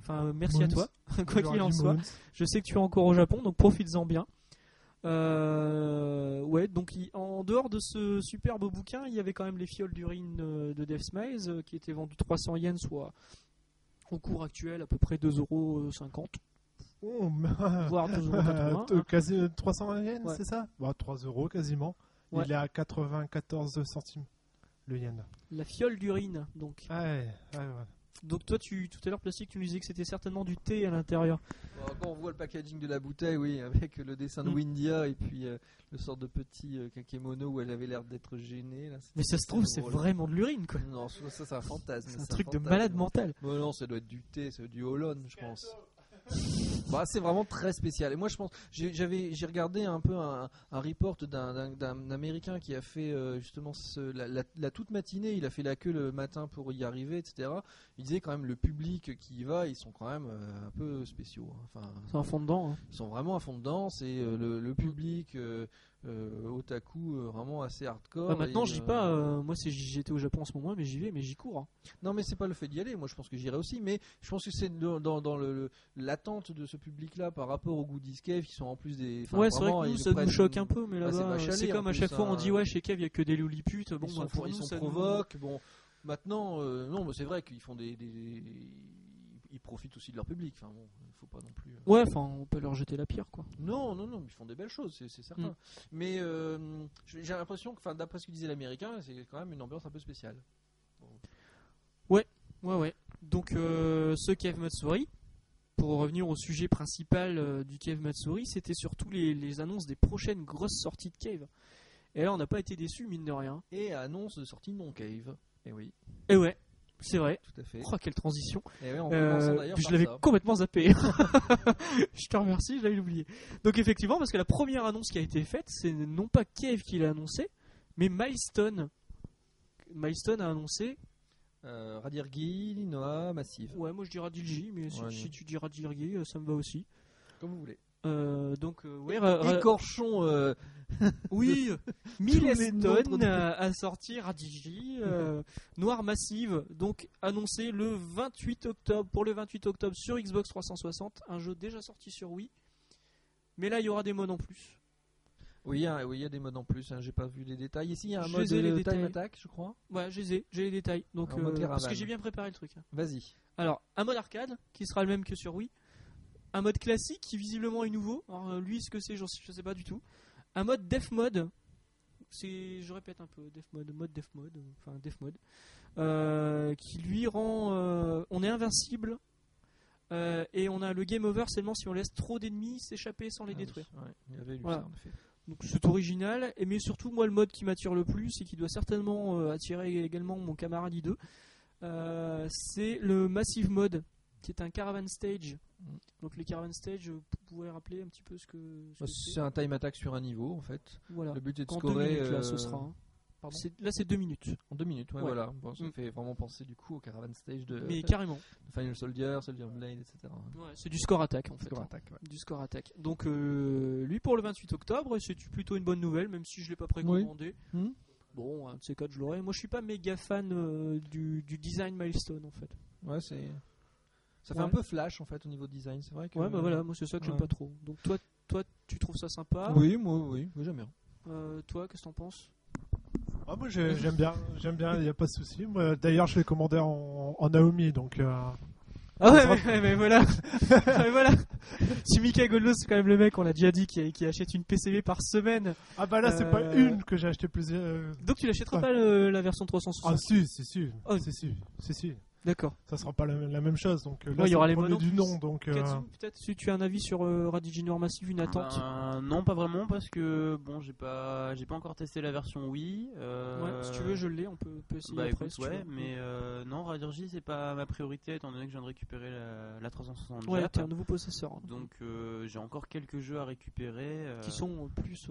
enfin merci à toi quoi qu'il en soit Moons. je sais que tu es encore au Japon donc profites-en bien Euh, ouais donc il- en dehors de ce superbe bouquin il y avait quand même les fioles d'urine euh, de Death euh, qui étaient vendues 300 yens soit au cours actuel à peu près 2,50€ Oh, voire 2,80€. euh, quasi 300 yens, Ouais. c'est ça? Bah, 3 euros quasiment. Ouais. Il est à 94 centimes le yen. La fiole d'urine donc. Ah ouais, ouais, ouais. Donc toi tu tout à l'heure plastique tu nous disais que c'était certainement du thé à l'intérieur. Bon, quand on voit le packaging de la bouteille, oui, avec le dessin de Mm. Windia et puis euh, le sort de petit euh, kakémono où elle avait l'air d'être gênée. Là, Mais ça se trouve c'est vraiment de l'urine quoi. Non, ça, ça, c'est un fantasme. C'est un truc de malade mental. Bon, non, ça doit être du thé, c'est du Holland, je pense. bah, c'est vraiment très spécial. Et moi, je pense, j'ai- j'avais, j'ai regardé un peu un, un report d'un, Américain qui a fait euh, justement ce- la, la- la toute matinée. Il a fait la queue le matin pour y arriver, etc. Il disait quand même le public qui y va, ils sont quand même euh, un peu spéciaux. hein. Enfin, C'est un fond dedans. hein. ils sont vraiment à fond dedans. C'est euh, le, le public euh, euh, otaku euh, vraiment assez hardcore. Bah, maintenant, je dis euh, pas, euh, moi c'est j'étais au Japon en ce moment, mais j'y vais, mais j'y cours. hein. Non, mais c'est pas le fait d'y aller. Moi, je pense que j'irai aussi. Mais je pense que c'est dans, dans, dans le- le- l'attente de ce public-là par rapport aux goodies Cave qui sont en plus des. ouais, c'est vrai que nous ça nous choque un peu, mais c'est là-bas, c'est comme à chaque fois on hein. dit ouais chez Kev il y a que des loliputes. Bon, ils bah, s'en pour ils nous ça nous- provoquent. Bon, maintenant, euh, non, mais c'est vrai qu'ils font des, des- ils profitent aussi de leur public. Enfin bon, faut pas non plus. euh, Ouais, enfin, on peut leur jeter la pierre, quoi. Non, non, non, ils font des belles choses, c'est certain. Mm. Mais euh, j'ai l'impression que, enfin, d'après ce que disait l'américain, c'est quand même une ambiance un peu spéciale. Ouais, ouais. Donc, euh, ce Cave Matsuri, pour revenir au sujet principal du Cave Matsuri, c'était surtout les, les annonces des prochaines grosses sorties de Cave. Et là, on n'a pas été déçus, mine de rien. Et annonce de sortie non cave. Et oui, Et ouais, c'est vrai. tout à fait. Oh, quelle transition. Et ouais, en Euh, je l'avais complètement zappé. je te remercie, je l'avais oublié. Donc effectivement, parce que la première annonce qui a été faite, c'est non pas Cave qui l'a annoncé, mais Milestone. Milestone a annoncé. Euh, Radirgi, Noah, Massive. Ouais, moi je dirais Dilji, mais si, Ouais, si non. tu diras Dilji, euh, ça me va aussi. Comme vous voulez. Euh, donc euh, ouais, Écorchons. euh, oui, les noms Milestone a, a sorti Radigi, euh, Noir Massive, donc annoncé le 28 octobre pour le 28 octobre sur Xbox 360, un jeu déjà sorti sur Wii. Mais là, il y aura des modes en plus. Oui, hein, oui, il y a des modes en plus. hein, J'ai pas vu les détails. Ici, il y a un mode les euh, détails. time attack, je crois. Ouais, j'ai les les détails. Donc, euh, parce que j'ai bien préparé le truc. hein. Vas-y. Alors, un mode arcade qui sera le même que sur Wii. Un mode classique qui visiblement est nouveau. Alors, euh, lui, ce que c'est, je sais pas du tout. Un mode def mode. C'est, je répète un peu, def mode, mode def mode, enfin def mode, euh, qui lui rend, euh, on est invincible euh, et on a le game over seulement si on laisse trop d'ennemis s'échapper sans les Ah détruire. oui, ouais, il avait lu Voilà. ça, en effet. Donc c'est original, et mais surtout moi le mode qui m'attire le plus et qui doit certainement euh, attirer également mon camarade I2, euh, c'est le Massive Mode, qui est un caravan stage. Mm. Donc les caravan stage, vous pouvez rappeler un petit peu ce que ce Bah, C'est un time attack sur un niveau, en fait. Voilà. Le but est de scorer minutes là, ce euh, sera. hein. C'est- Là c'est deux minutes, en deux minutes. Ouais, Ouais. voilà. Bon, ça Mm. fait vraiment penser du coup au Caravan Stage de mais carrément. Final Soldier, Soldier Blade, etc. Ouais, c'est du score attack en fait. Score hein. attack. Du score attack. Donc euh, lui pour le 28 octobre, c'est plutôt une bonne nouvelle, même si je l'ai pas précommandé. Hmm. Bon, un de ces quatre je l'aurai. Moi je suis pas méga fan euh, du, du design milestone en fait. Ouais, c'est. Ça fait Ouais. un peu flash en fait au niveau design, c'est vrai que. Ouais, bah voilà, moi c'est ça que j'aime pas trop. Donc toi, toi, tu trouves ça sympa? Oui, moi, oui, oui, j'aime bien. Euh, Toi, qu'est-ce que t'en penses? Ah, moi j'ai- j'aime bien, j'aime bien, il n'y a pas de souci. Moi, D'ailleurs, je l'ai commandé en, en Naomi, donc euh, Ah ouais, mais, mais voilà, Mais voilà. Si Mika Goldos, c'est quand même le mec, on l'a déjà dit, qui, qui achète une PCB par semaine. ah bah là c'est pas Euh, une que j'ai acheté plusieurs. Donc tu l'achèteras Ouais. pas le- la version 360 Ah si, si, si, Oh. si, si, si, si. D'accord. Ça sera pas la, la même chose, donc euh, là Ouais, il y aura le les monos du nom, donc. euh, peut-être si tu as un avis sur euh, Radiginoir Massive, une attente Ben, non, pas vraiment parce que bon, j'ai pas, j'ai pas encore testé la version Wii. euh, Ouais, si tu veux, je l'ai, on peut, peut essayer Bah après. écoute, si ouais, mais euh, non, Radirji c'est pas ma priorité étant donné que je viens de récupérer la, la 360 Ouais, t'as un nouveau possesseur. hein, Donc euh, j'ai encore quelques jeux à récupérer. euh, qui sont plus.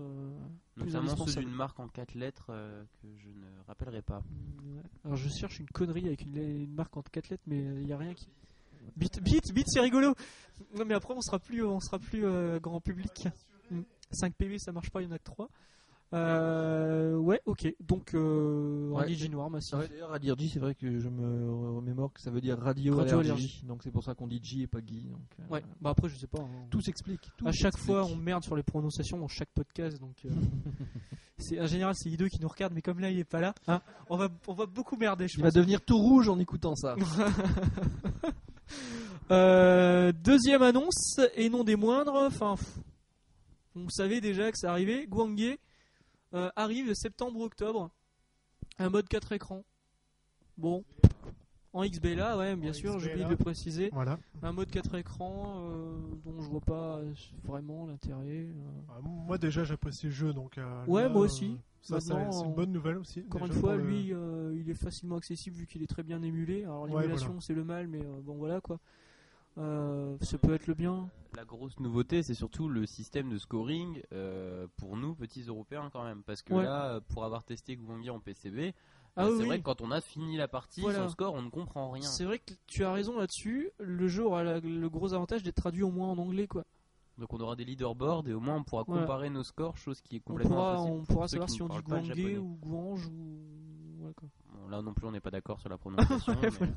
Euh, notamment ceux d'une marque en 4 lettres euh, que je ne rappellerai pas. Ouais. Alors je cherche une connerie avec une, une marque en 4 lettres, mais il n'y a rien qui. Bit, bit, bit, c'est rigolo. Non, mais après on sera plus, on sera plus euh, grand public. 5 PV ça marche pas, il y en a que 3. Euh, ouais, ok. Donc euh, Ouais. Massif. Ouais, D'ailleurs, Radirji, c'est vrai que je me remémore que ça veut dire radio, Radio allergie. allergie. Donc c'est pour ça qu'on dit G et pas Guy. Donc, euh, Ouais, bah après je sais pas. hein. Tout s'explique. à chaque fois on merde sur les prononciations dans chaque podcast, donc euh, c'est en général c'est Ido qui nous regarde, mais comme là il est pas là, hein, on va on va beaucoup merder. Je Il va devenir tout rouge en écoutant ça. Deuxième annonce, et non des moindres, enfin, on savait déjà que ça arrivait. Guangye euh, arrive septembre-octobre. Un mode 4 écrans. Bon, en XB là, ouais, bien En sûr, j'ai oublié de le préciser. Voilà. Un mode 4 écrans euh, dont je vois pas vraiment l'intérêt. euh. Ah, moi déjà j'apprécie le jeu, donc. euh, Ouais, là, moi aussi. Ça, c'est une bonne nouvelle aussi. Encore une fois, le- lui, euh, il est facilement accessible vu qu'il est très bien émulé. Alors Ouais, l'émulation, voilà. c'est le mal, mais euh, bon voilà quoi. Euh, ça peut être le bien. La grosse nouveauté, c'est surtout le système de scoring euh, pour nous, petits Européens quand même. Parce que Ouais. là, pour avoir testé Gwangi en PCB, Ah bah, oui, c'est oui. vrai que quand on a fini la partie, Voilà. son score, on ne comprend rien. C'est vrai que tu as raison là-dessus. Le jeu aura la- le gros avantage d'être traduit au moins en anglais, quoi. Donc on aura des leaderboards et au moins on pourra Voilà. comparer nos scores, chose qui est On complètement pourra, impossible on pour pourra savoir si on dit japonais. ou Guange ou. Ouais, quoi. Bon, là non plus, on n'est pas d'accord sur la prononciation. Ouais, mais- voilà.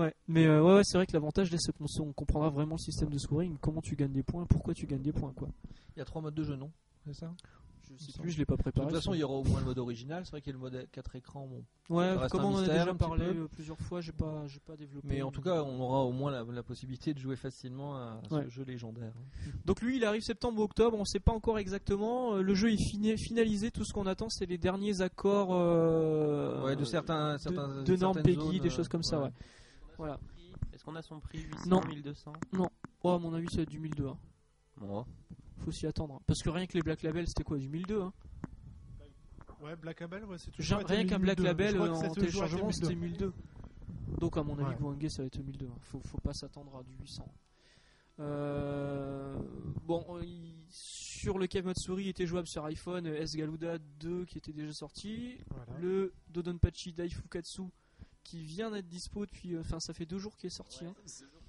Ouais, mais euh, ouais, ouais, c'est vrai que l'avantage, là, c'est qu'on on comprendra vraiment le système de scoring, comment tu gagnes des points, pourquoi tu gagnes des points, quoi. Il y a trois modes de jeu, non? C'est ça? Je sais plus, je l'ai pas De préparé. toute façon, il y aura au moins le mode original. C'est vrai qu'il y a le mode 4 écrans. Bon. Ouais, comme on en a déjà parlé peu. euh, plusieurs fois, j'ai pas, j'ai pas développé. Mais en tout cas, on aura au moins la, la possibilité de jouer facilement à ce Ouais. jeu légendaire. Donc lui, il arrive septembre ou octobre, on sait pas encore exactement. Euh, Le jeu est fini- finalisé, tout ce qu'on attend, c'est les derniers accords euh, ouais, de certains, de, certains de normes PEGI, des choses comme ça. ouais. Voilà. Est-ce qu'on a son prix 800, Non. 1200 Oh, à mon avis, ça va être du 1002. hein. Faut s'y attendre. hein. Parce que rien que les Black Label, c'était quoi Du 1002 hein. Ouais, Black Label, ouais, c'est Genre, toujours Rien qu'un Black 1002. Label euh, ça a en toujours été téléchargement, 1002. c'était 1002. Donc, à mon avis, Ouais. ça va être 1002. hein. Faut, faut pas s'attendre à du 800. Euh, bon, euh, il- sur le Cave Matsuri, il était jouable sur iPhone, euh, S Galuda 2 qui était déjà sorti, Voilà. le Dodonpachi Daifukatsu qui vient d'être dispo depuis, euh, enfin ça fait deux jours qu'il est sorti. hein.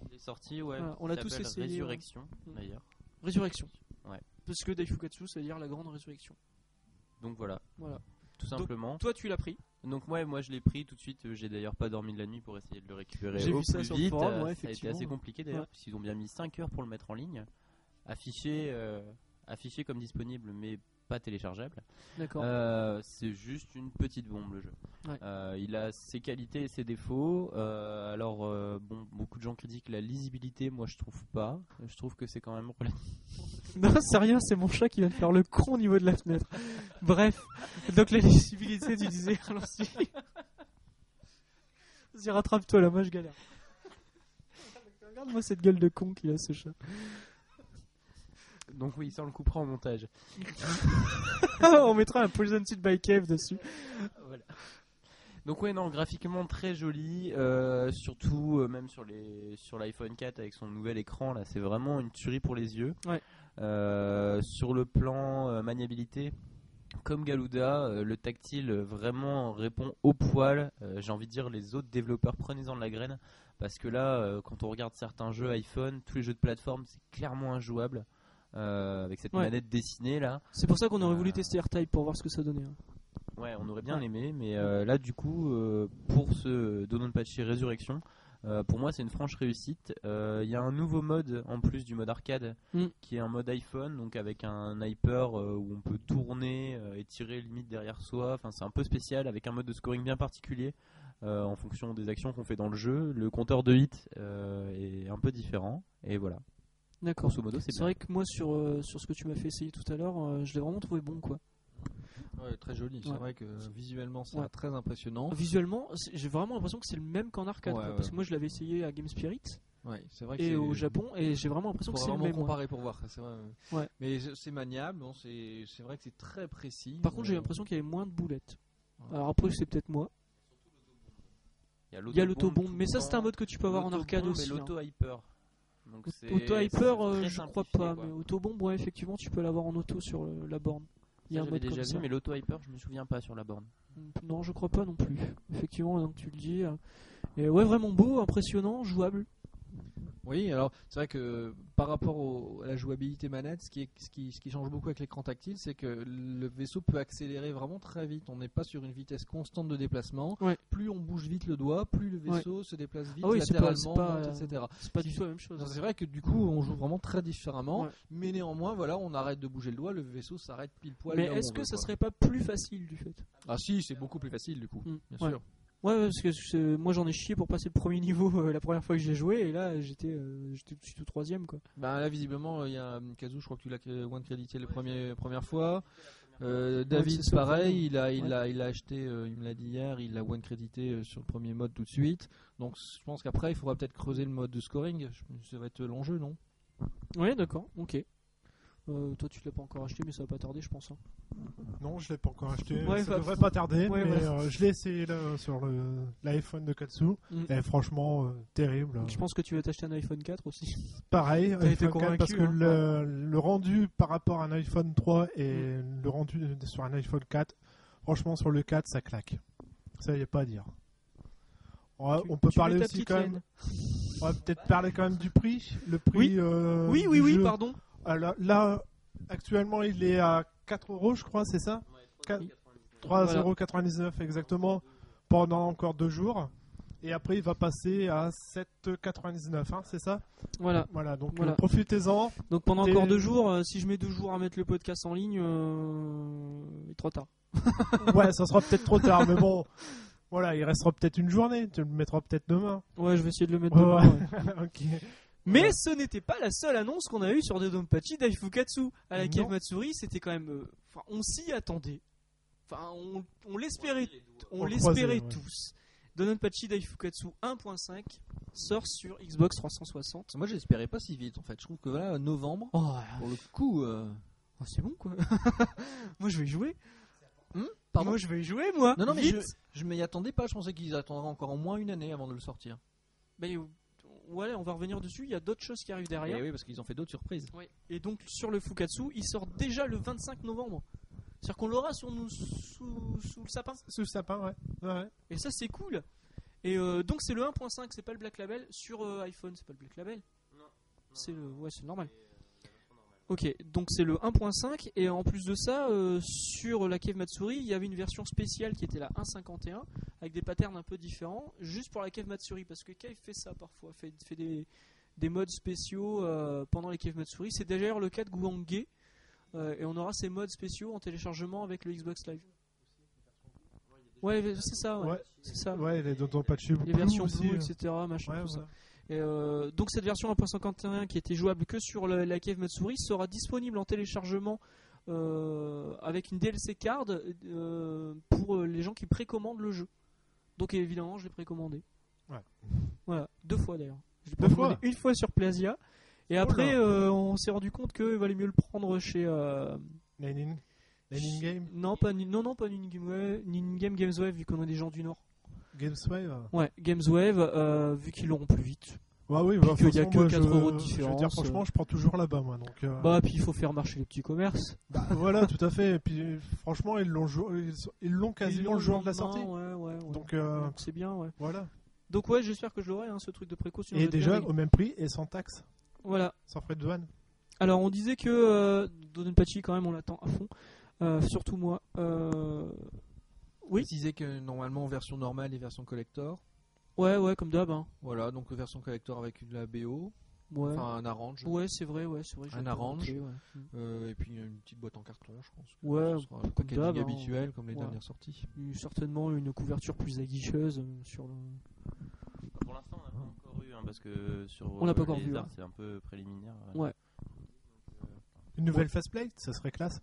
il est sorti, ouais. Voilà, on l'a tous essayé, ouais. Résurrection, Mm. d'ailleurs. Résurrection. Ouais. Parce que Daifukatsu, ça veut dire la grande résurrection. Donc voilà, Voilà. tout Donc, simplement. Toi, tu l'as pris. Donc ouais, moi je l'ai pris tout de suite. euh, J'ai d'ailleurs pas dormi de la nuit pour essayer de le récupérer J'ai vu ça plus sur le forum, Euh, ouais, ça a été assez compliqué d'ailleurs, Ouais. puisqu'ils ont bien mis 5 heures pour le mettre en ligne, affiché, euh, affiché comme disponible, mais pas téléchargeable. D'accord. Euh, c'est juste une petite bombe le jeu. Ouais. Euh, il a ses qualités et ses défauts. Euh, alors bon, beaucoup de gens critiquent la lisibilité. Moi je trouve pas. Je trouve que c'est quand même. Non, c'est rien, c'est mon chat qui vient de faire le con au niveau de la fenêtre. Bref, donc la lisibilité, tu disais, allons-y. Vas-y, rattrape-toi là, moi je galère. Regarde-moi cette gueule de con qu'il a ce chat. Donc oui, ça on le coupera en montage. On mettra un Poison Seed by Cave dessus. Voilà. Donc ouais non graphiquement très joli euh, surtout euh, même sur les sur l'iPhone 4 avec son nouvel écran là c'est vraiment une tuerie pour les yeux Ouais. Euh, sur le plan maniabilité comme Galuda le tactile vraiment répond au poil j'ai envie de dire les autres développeurs prenez-en de la graine parce que là quand on regarde certains jeux iPhone tous les jeux de plateforme c'est clairement injouable euh, avec cette Ouais. manette dessinée là C'est pour ça qu'on aurait voulu Euh. tester AirType pour voir ce que ça donnait. hein. Ouais, on aurait bien Ouais. aimé, mais euh, là, du coup, pour ce Dononpachi Résurrection, euh, pour moi, c'est une franche réussite. Euh, Il y a un nouveau mode en plus du mode arcade, Mm. qui est un mode iPhone, donc avec un hyper euh, où on peut tourner et tirer limite derrière soi. Enfin, c'est un peu spécial, avec un mode de scoring bien particulier en fonction des actions qu'on fait dans le jeu. Le compteur de hits euh, est un peu différent, et voilà. D'accord. Grosso modo, c'est bien. vrai que moi, sur, euh, sur ce que tu m'as fait essayer tout à l'heure, euh, je l'ai vraiment trouvé bon quoi. Ouais, très joli. C'est Ouais. vrai que visuellement, c'est Ouais. très impressionnant. Visuellement, c'est- j'ai vraiment l'impression que c'est le même qu'en arcade. Ouais, quoi, ouais. Parce que moi, je l'avais essayé à Game Spirit Ouais, c'est vrai que et c'est- au Japon, et j'ai vraiment l'impression que Faudra c'est le vraiment même. ouais. comparer pour voir. C'est vrai. Ouais. Mais c'est- c'est maniable. Bon, c'est c'est vrai que c'est très précis. Par contre, j'ai Euh, l'impression qu'il y avait moins de boulettes. Ouais. Alors après, c'est peut-être moi. Il y a l'autobombe, mais ça, c'est un mode que tu peux avoir en arcade L'autobombe aussi. hein. l'auto-hyper. Donc c'est- Auto c'est Hyper, euh, je crois pas, quoi. mais Autobomb, ouais, effectivement, tu peux l'avoir en auto sur le- la borne. Il y a un mode déjà comme vu, ça. mais l'auto-hyper, je me souviens pas sur la borne. Non, je crois pas non plus. Effectivement, donc tu le dis. euh, Et ouais, vraiment beau, impressionnant, jouable. Oui, alors c'est vrai que par rapport au- à la jouabilité manette, ce qui, est- ce, qui, ce qui change beaucoup avec l'écran tactile, c'est que le vaisseau peut accélérer vraiment très vite. On n'est pas sur une vitesse constante de déplacement. Ouais. Plus on bouge vite le doigt, plus le vaisseau se déplace vite Ah oui, c'est pas- latéralement, pas, monte, euh, etc. C'est pas du tout la même chose. C'est vrai que du coup, on joue vraiment très différemment, Ouais. mais néanmoins, voilà, on arrête de bouger le doigt, le vaisseau s'arrête pile poil. Mais est-ce que veut, ça quoi. serait pas plus facile du fait? Ah si, c'est beaucoup plus facile du coup, Mm. bien sûr. Ouais, ouais, parce que moi j'en ai chié pour passer le premier niveau euh, la première fois que j'ai joué, et là j'étais euh, j'étais tout de suite au troisième quoi. Bah là visiblement il y a Kazu, je crois que tu l'as euh, one crédité la première première fois. Euh, David c'est ça, pareil, il a il Ouais. a il a acheté, euh, il me l'a dit hier, il l'a one crédité euh, sur le premier mode tout de suite. Donc je pense qu'après il faudra peut-être creuser le mode de scoring. Ça va être l'enjeu, non? Ouais, d'accord, ok. Euh, toi tu l'as pas encore acheté, mais ça va pas tarder, je pense. hein. Non, je l'ai pas encore acheté. Ouais, ça bah, devrait pas tarder, ouais, mais voilà. euh, je l'ai essayé là sur l'iPhone de Katsu. Mm. Et franchement, euh, terrible. Je pense que tu vas t'acheter un iPhone 4 aussi. Pareil, T'as été iPhone 4, parce que hein. le, le rendu par rapport à un iPhone 3 et Mm. le rendu sur un iPhone 4, franchement sur le 4 ça claque. Ça y a pas à dire. Ouais, Tu- on peut parler aussi quand même. On va peut-être parler quand même du prix. Le prix. Oui. euh, Oui, oui, oui, jeu. pardon. Alors, là, actuellement, il est à 4 euros, je crois, c'est ça 3,99€ exactement pendant encore deux jours. Et après, il va passer à 7,99€, hein, c'est ça Voilà. Voilà, donc Voilà. euh, profitez-en. Donc pendant encore deux jours, euh, si je mets deux jours à mettre le podcast en ligne, euh, trop tard. ouais, ça sera peut-être trop tard, mais bon. Voilà, il restera peut-être une journée. Tu le mettras peut-être demain. Ouais, je vais essayer de le mettre Ouais, demain. ouais. ok. Mais Ouais. ce n'était pas la seule annonce qu'on a eue sur Dodonpachi Daifukatsu. À la Non. Matsuri, c'était quand même. euh, Enfin, on s'y attendait. Enfin, on, l'espérait, on l'espérait ouais. tous. Dodonpachi Daifukatsu 1.5 sort sur Xbox 360. Moi, j'espérais pas si vite en fait. Je trouve que voilà, novembre, Oh, pour le coup. euh, oh, c'est bon quoi. moi je vais y jouer. Pardon? moi je vais y jouer moi. Non, non, mais Vite. je, je m'y attendais pas. Je pensais qu'ils attendraient encore au moins une année avant de le sortir. Ben, euh, ouais, on va revenir dessus. Il y a d'autres choses qui arrivent derrière. Et oui, parce qu'ils ont fait d'autres surprises. Et donc sur le Fukatsu, il sort déjà le 25 novembre. C'est-à-dire qu'on l'aura sur nous, sous, sous le sapin. Sous le sapin, ouais. ouais. Et ça c'est cool. Et euh, donc c'est le 1.5, c'est pas le Black Label. Sur euh, iPhone, c'est pas le Black Label. C'est le, ouais, c'est normal. Ok, donc c'est le 1.5 et en plus de ça, euh, sur la Cave Matsuri, il y avait une version spéciale qui était la 1.51 avec des patterns un peu différents, juste pour la Cave Matsuri parce que Cave fait ça parfois, fait, fait des, des modes spéciaux euh, pendant les Cave Matsuri. C'est d'ailleurs le cas de Guangge euh, et on aura ces modes spéciaux en téléchargement avec le Xbox Live. Ouais, c'est ça, ouais. Ouais. c'est ça. Ouais, les dont pas de Les versions. Blue, euh. etc. Machin, Ouais, tout ouais. ça. Et euh, donc cette version 1.51 qui était jouable que sur le- la Cave Matsuri sera disponible en téléchargement euh, avec une DLC card euh, pour les gens qui précommandent le jeu. Donc évidemment je l'ai précommandé. Ouais. Voilà, deux fois d'ailleurs. Je l'ai Deux précommandé fois Une fois sur Plasia. Et Oh après on s'est rendu compte qu'il valait mieux le prendre chez... Nine in- Nine in Game, Non, pas, non, non, pas Ningame Ningame Games Wave vu qu'on a des gens du Nord. Gameswave. Ouais, Games Wave euh, vu qu'ils l'auront plus vite. Ouais, oui, bah, qu'il y a que moi, 4 je- euros de Je veux différence, dire, franchement, euh. je prends toujours là-bas, moi. Donc, euh, Bah, puis il faut faire marcher les petits commerces. bah, voilà, tout à fait. Et puis, franchement, ils l'ont ils l'ont quasiment Ils le jour de la sortie. Ouais, ouais, ouais. Donc, euh, c'est bien, ouais. voilà. Donc, ouais, j'espère que je l'aurai, hein, ce truc de précaution. Et déjà, au même prix et sans taxe, Voilà. sans frais de douane. Alors, on disait que euh, quand même, on l'attend à fond. Surtout moi. Oui. Préciser que normalement, version normale et version collector. Ouais, ouais, comme d'hab. Hein. Voilà, donc version collector avec de la BO, Ouais. enfin un arrange. Ouais, c'est vrai, ouais, c'est vrai. Un arrange. ouais. Euh, et puis une petite boîte en carton, je pense. Ouais, ce sera comme le hein. habituel comme les Ouais. dernières sorties. Et Certainement une couverture plus aguicheuse euh, sur le. Pour l'instant, on n'a pas encore eu, hein, parce que sur On l'a pas euh, encore les vu, arts, hein. c'est un peu préliminaire. Ouais. Une nouvelle faceplate, ça serait classe.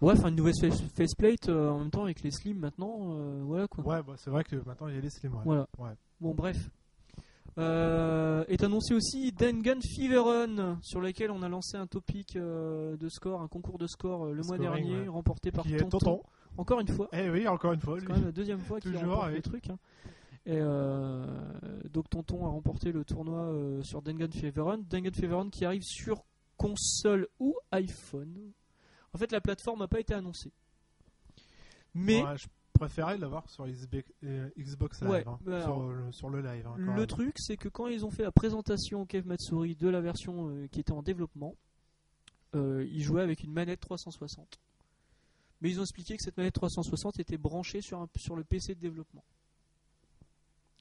Ouais, enfin, une nouvelle face- faceplate euh, en même temps avec les slims maintenant. euh, voilà quoi. Ouais, bah, c'est vrai que maintenant, il y a les slim. ouais. Voilà. Ouais. Bon, bref. Euh, est annoncé aussi Dangan Fever Run, sur lequel on a lancé un topic euh, de score, un concours de score euh, le mois dernier, ouais. remporté par Qui est Tonton. tonton. Encore une fois. Eh oui, encore une fois. C'est quand même la deuxième fois qu'il remporte le truc. hein. Et euh, donc Tonton a remporté le tournoi euh, sur Dangan Fever Run. Dangan Fever Run qui arrive sur console ou iPhone. En fait, la plateforme n'a pas été annoncée. Mais Ouais, je préférais l'avoir sur euh, Xbox Live. Ouais, hein, bah sur, alors, le, sur le live. hein, quand Le même. truc, c'est que quand ils ont fait la présentation au Cave Matsuri de la version euh, qui était en développement, euh, ils jouaient avec une manette 360. Mais ils ont expliqué que cette manette 360 était branchée sur, un- sur le PC de développement.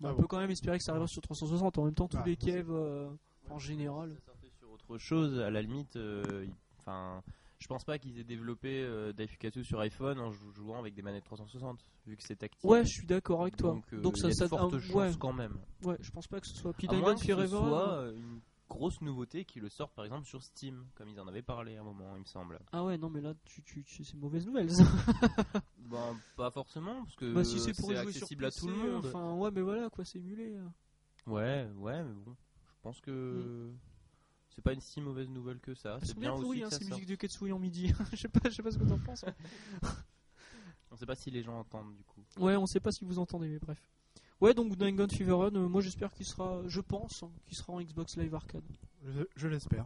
Ah on bon. peut quand même espérer que ça arrivera sur 360. En même temps, tous Bah, les caves euh, en général. Ça sortait sur autre chose, à la limite, euh, enfin, je pense pas qu'ils aient développé euh, Daifukatsu sur iPhone en jou- jouant avec des manettes 360, vu que c'est tactile. Ouais, je suis d'accord avec toi. Donc, euh, Donc ça, y a de ça, fortes ah, chances ouais, quand même. ouais, je pense pas que ce soit. Puis À moins que ce soit euh, une grosse nouveauté qui le sortent par exemple sur Steam, comme ils en avaient parlé à un moment, il me semble. Ah ouais, non, mais là, tu, tu, tu- c'est mauvaise nouvelle. Ben, pas forcément, parce que bah, si c'est pour y jouer sur accessible à PC, tout le monde. Enfin, ouais, mais voilà, quoi, c'est émulé. euh. Ouais, ouais, mais bon, je pense que c'est pas une si mauvaise nouvelle que ça. C'est bien aussi hein, ces musiques de Ketsui en midi. je sais pas, je sais pas ce que t'en penses. On sait pas si les gens entendent du coup. Ouais, on sait pas si vous entendez, mais bref. Ouais, donc Dangan Fever Run, euh, moi j'espère qu'il sera, je pense, hein, qu'il sera en Xbox Live Arcade. Je, je l'espère.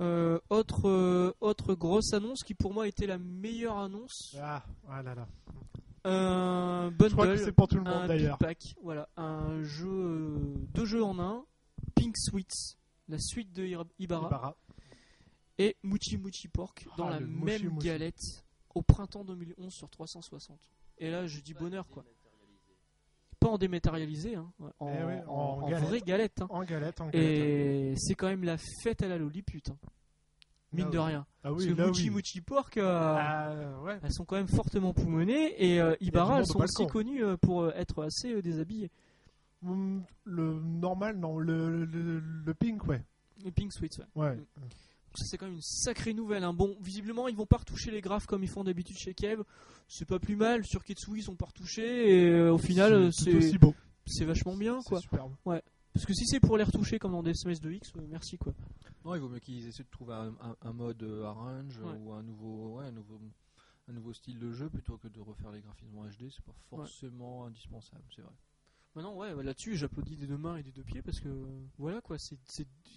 Euh, autre, euh, autre grosse annonce qui pour moi était la meilleure annonce, Ah, ah là là. un Je crois que bundle, c'est pour tout le monde d'ailleurs. pack, voilà, un jeu, euh, deux jeux en un, Pink Sweets, la suite de Ibarra, et Muchi Muchi Pork dans Ah, la le même galette au printemps 2011 sur 360. Et là, je dis bonheur quoi. Pas en dématérialisé, hein, en, Eh ouais, en- en en galette. vraie galette. hein. En galette, en galette. Et c'est quand même la fête à la Lolipute. hein. mine de oui. rien. Ah Parce oui, que là Mochi oui. Mochi Pork, euh, Ah, ouais. elles sont quand même fortement poumonées et euh, Ibarra, elles sont aussi connues euh, pour être assez déshabillées. Mm, Le normal, non, le, le, le pink, ouais. Les Pink Sweets, ouais. Ouais. Mm. Ça, c'est quand même une sacrée nouvelle. hein. Bon, visiblement, ils vont pas retoucher les graphes comme ils font d'habitude chez Kev. C'est pas plus mal. Sur Ketsui, ils sont pas retouchés. Et euh, au final, euh, c'est aussi beau. c'est vachement bien, quoi. superbe. Parce que si c'est pour les retoucher comme dans des SMS de X, euh, merci, quoi. Non, il vaut mieux qu'ils essaient de trouver un, un- un mode euh, arrange Ouais. ou un nouveau, ouais, un nouveau, un nouveau style de jeu plutôt que de refaire les graphismes en HD. C'est pas forcément indispensable, c'est vrai. Maintenant, ouais, là-dessus, j'applaudis des deux mains et des deux pieds parce que voilà, quoi. C'est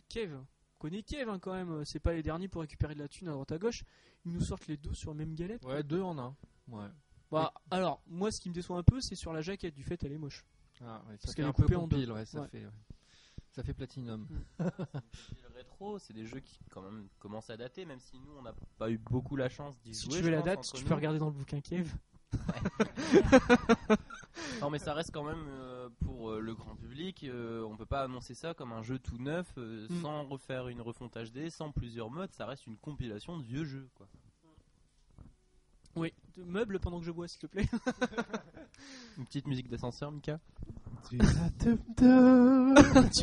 Kev. On connaît Kev hein, quand même. C'est pas les derniers pour récupérer de la thune à droite à gauche. Ils nous sortent les deux sur la même galette. Ouais, deux en un. Ouais. Bah, alors, moi, ce qui me déçoit un peu, c'est sur la jaquette. Du fait, elle est moche. Ah, ouais, Parce qu'elle est un peu coupée en deux. ouais, ça Ouais. fait, ouais. ça fait platinum. Le rétro, c'est des jeux qui quand même commencent à dater, même si nous on n'a pas eu beaucoup la chance d'y Si jouer. tu veux je la pense, date, tu nous. peux regarder dans le bouquin Kev. Non, mais ça reste quand même euh, pour euh, le grand public. euh, on peut pas annoncer ça comme un jeu tout neuf, euh, Mm. sans refaire une refonte HD, sans plusieurs modes. Ça reste une compilation de vieux jeux, quoi. Oui, de meuble pendant que je bois, s'il te plaît. Une petite musique d'ascenseur, Mika? tu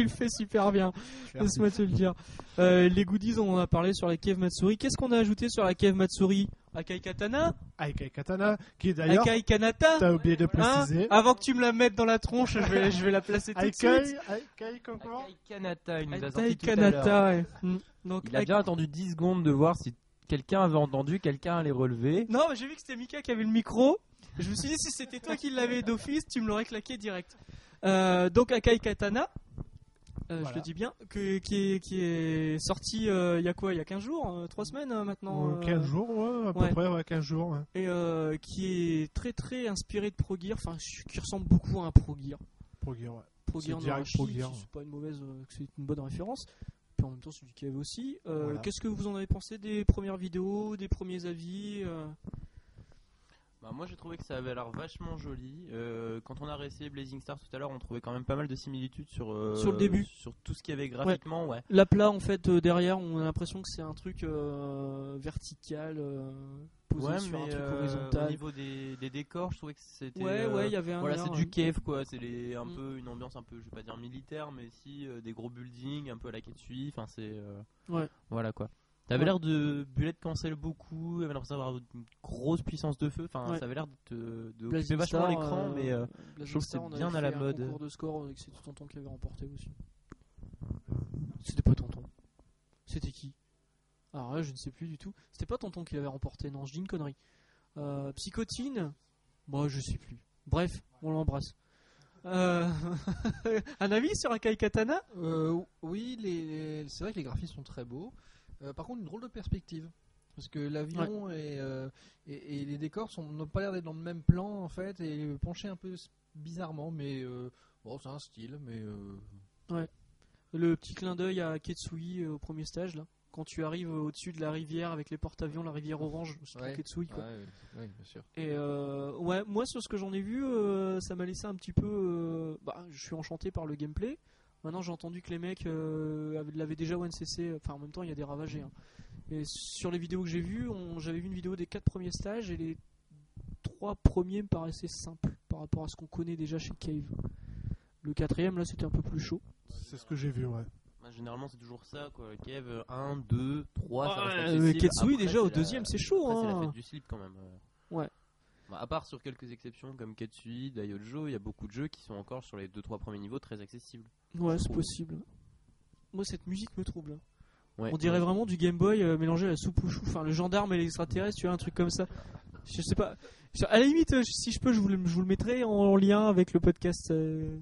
le fais super bien. Laisse-moi te le dire. Euh, les goodies, on en a parlé sur la Kev Matsuri. Qu'est-ce qu'on a ajouté sur la Kev Matsuri? Akai Katana Aikai Katana, qui est d'ailleurs, Akai Kanata t'as oublié de Hein préciser. Avant que tu me la mettes dans la tronche, je vais, je vais la placer tout de suite. Aikai, Aikai, comment Akai Kanata, il nous a Akai sorti tout à l'heure. Kanata, ouais. Mm. Donc, Il a bien attendu 10 secondes de voir si quelqu'un avait entendu, quelqu'un allait relever. Non, mais j'ai vu que c'était Mika qui avait le micro. Je me suis dit, si c'était toi qui l'avais d'office, tu me l'aurais claqué direct. Euh, donc, Akai Katana, euh, je le dis bien, que- qui, est, qui est sorti euh, il y a quoi Il y a 15 jours 3 semaines euh, maintenant Euh, 15 jours, ouais, à peu ouais. près, ouais, 15 jours. ouais. Et qui est très très inspiré de Pro Gear, enfin qui ressemble beaucoup à un Pro Gear. Ouais. Pro C'est Gear Norashi, Pro Gear. c'est pas une mauvaise, c'est une bonne référence. Puis en même temps, c'est du Kev aussi. Voilà. Qu'est-ce que vous en avez pensé des premières vidéos, des premiers avis Bah, moi j'ai trouvé que ça avait l'air vachement joli. Euh, quand on a réessayé Blazing Star tout à l'heure, on trouvait quand même pas mal de similitudes sur, euh, Sur le début. Sur tout ce qu'il y avait graphiquement, ouais. La plat, en fait, euh, derrière, on a l'impression que c'est un truc vertical, posé Ouais, sur un mais truc euh, au horizontal. niveau des, des décors, je trouvais que c'était. Ouais, ouais, il y avait un. Voilà, c'est du cave quoi, c'est un Mm. peu une ambiance un peu, je vais pas dire militaire, mais si des gros buildings, un peu à la Ketsui, enfin c'est. Ouais. Voilà quoi. T'avais Ouais. l'air de bullet cancel beaucoup, avait l'impression d'avoir une grosse puissance de feu, enfin Ouais. ça avait l'air de, de occuper vachement l'écran, euh, mais euh, je trouve que c'est bien avait à la mode. Concours de score avec c'est tonton qui avait remporté aussi. C'était pas tonton. C'était qui? Alors là, je ne sais plus du tout. C'était pas tonton qui l'avait remporté, non, je dis une connerie. Euh, Psychotine? Bon, je sais plus. Bref, on l'embrasse. Euh, un avis sur Akai Katana? Euh, oui, les- c'est vrai que les graphismes sont très beaux. Euh, par contre, une drôle de perspective. Parce que l'avion et, euh, et, et les décors n'ont pas l'air d'être dans le même plan en fait et penchés un peu bizarrement, mais euh, bon, c'est un style. Mais euh, Le petit clin d'œil à Ketsui au premier stage, là. Quand tu arrives au-dessus de la rivière avec les porte-avions, la rivière orange, c'est Ouais. Ketsui, quoi. ouais, ouais, bien sûr. Et ouais, moi sur ce que j'en ai vu, ça m'a laissé un petit peu. bah, je suis enchanté par le gameplay. Maintenant, j'ai entendu que les mecs euh, avaient- l'avaient déjà ONCC. Enfin, en même temps, il y a des ravagés. hein. Mais sur les vidéos que j'ai vues, on- j'avais vu une vidéo des quatre premiers stages et les trois premiers me paraissaient simples par rapport à ce qu'on connaît déjà chez Cave. Le quatrième, là, c'était un peu plus chaud. C'est ce que j'ai vu, ouais. bah, généralement c'est toujours ça quoi. Kev 1, 2, 3, ça reste accessible. Ketsui, Après, déjà au la- deuxième, c'est chaud. après, c'est la hein. fête du slip quand même. Ouais. Bah, à part sur quelques exceptions comme Ketsui, Daiojo, il y a beaucoup de jeux qui sont encore sur les 2-3 premiers niveaux très accessibles. Ouais, c'est possible. Moi, cette musique me trouble. hein. Ouais. On dirait vraiment du Game Boy euh, mélangé à la soupe aux choux. Enfin, le gendarme et l'extraterrestre, tu vois, un truc comme ça. Je sais pas. À la limite, euh, si je peux, je vous le, je vous le mettrai en lien avec le podcast. euh.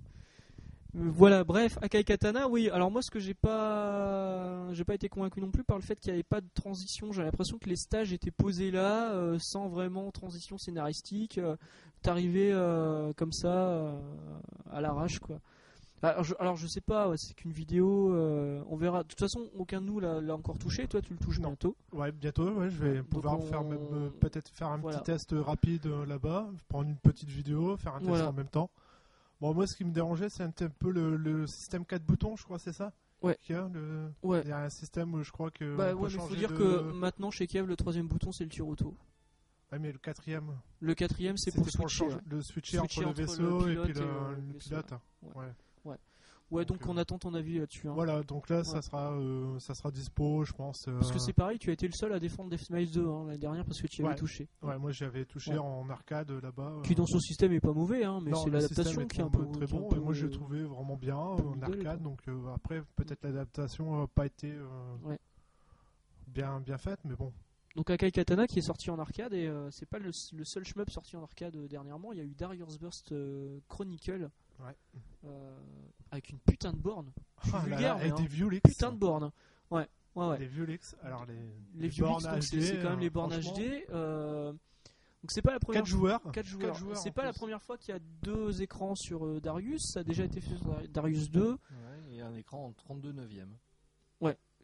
Euh, Voilà, bref, Akai Katana, oui. Alors moi, ce que j'ai pas, j'ai pas été convaincu non plus par le fait qu'il n'y avait pas de transition. J'ai l'impression que les stages étaient posés là, euh, sans vraiment transition scénaristique. Euh, T'arrivais euh, comme ça à l'arrache, quoi. Alors je, alors je sais pas, ouais, c'est qu'une vidéo, euh, on verra. De toute façon, aucun de nous l'a encore touché. Toi, tu le touches Non. bientôt. Ouais, bientôt, ouais, je vais pouvoir on- faire euh, peut-être faire un Voilà. petit test rapide euh, là-bas, prendre une petite vidéo, faire un test Voilà. en même temps. Bon, moi, ce qui me dérangeait, c'est un, peu le, le système 4 boutons, je crois, c'est ça Ouais. qu'il y a le... Ouais. Il y a un système où je crois que. Bah on peut ouais, mais faut dire de- que maintenant chez Kiev, le troisième bouton c'est le tir auto. Ouais, mais le quatrième. Le quatrième c'est C'était pour le, switcher. changer- le switcher, Switcher entre le vaisseau le et puis le, et pilote. ouais. Ouais. Ouais, Donc, donc euh, on attend ton avis là-dessus. hein. Voilà, donc là, ça sera, euh, ça sera dispo, je pense. euh, Parce que c'est pareil, tu as été le seul à défendre Death Smiles 2 hein, l'année dernière parce que tu y avais touché. Ouais, moi j'avais touché Ouais. en arcade euh, là-bas. Qui dans son système est pas mauvais, hein, mais c'est l'adaptation qui est un peu très bon. peu, Et moi je l'ai trouvé vraiment bien en arcade. Donc euh, après, peut-être l'adaptation n'a pas été bien, bien faite, mais bon. Donc Akai Katana qui est sorti en arcade et c'est pas le, le seul shmup sorti en arcade dernièrement. Il y a eu Darius Burst Chronicle Ouais. euh, avec une putain de borne. Je suis Ah là vulgaire, là, mais et hein. des Viewlix. putain de borne. Ouais, ouais, ouais. Les Viewlix. Alors les, Les les bornes c'est quand même les bornes franchement, HD. euh, donc c'est pas la première 4 joueurs. Quatre joueurs. Quatre joueurs C'est pas la plus. première fois qu'il y a deux écrans sur euh, Darius. Ça a déjà été fait sur Dar- Darius 2. Ouais, et un écran en 32 neuvième.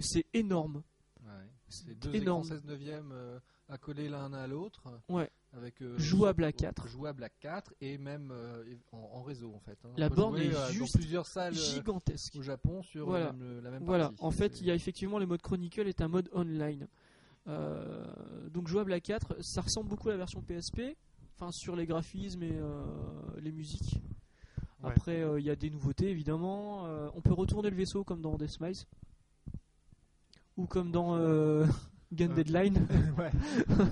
C'est énorme. Ouais. C'est deux Énorme. écrans 16 neuvième euh, accolés l'un à l'autre. Ouais. Avec, euh, Jouable à euh, quatre. Jouable à 4 et même euh, en, en réseau en fait. hein. La borne jouer, est euh, juste dans plusieurs salles Gigantesque. au Japon sur Voilà. même- le- la même Voilà, partie. en fait, il y a effectivement le mode Chronicle est un mode online. Donc jouable à 4, ça ressemble beaucoup à la version PSP, enfin sur les graphismes et les musiques. Ouais. Après, il y a des nouveautés évidemment. On peut retourner le vaisseau comme dans Death Smiles ou comme dans Gun. Deadline. ouais.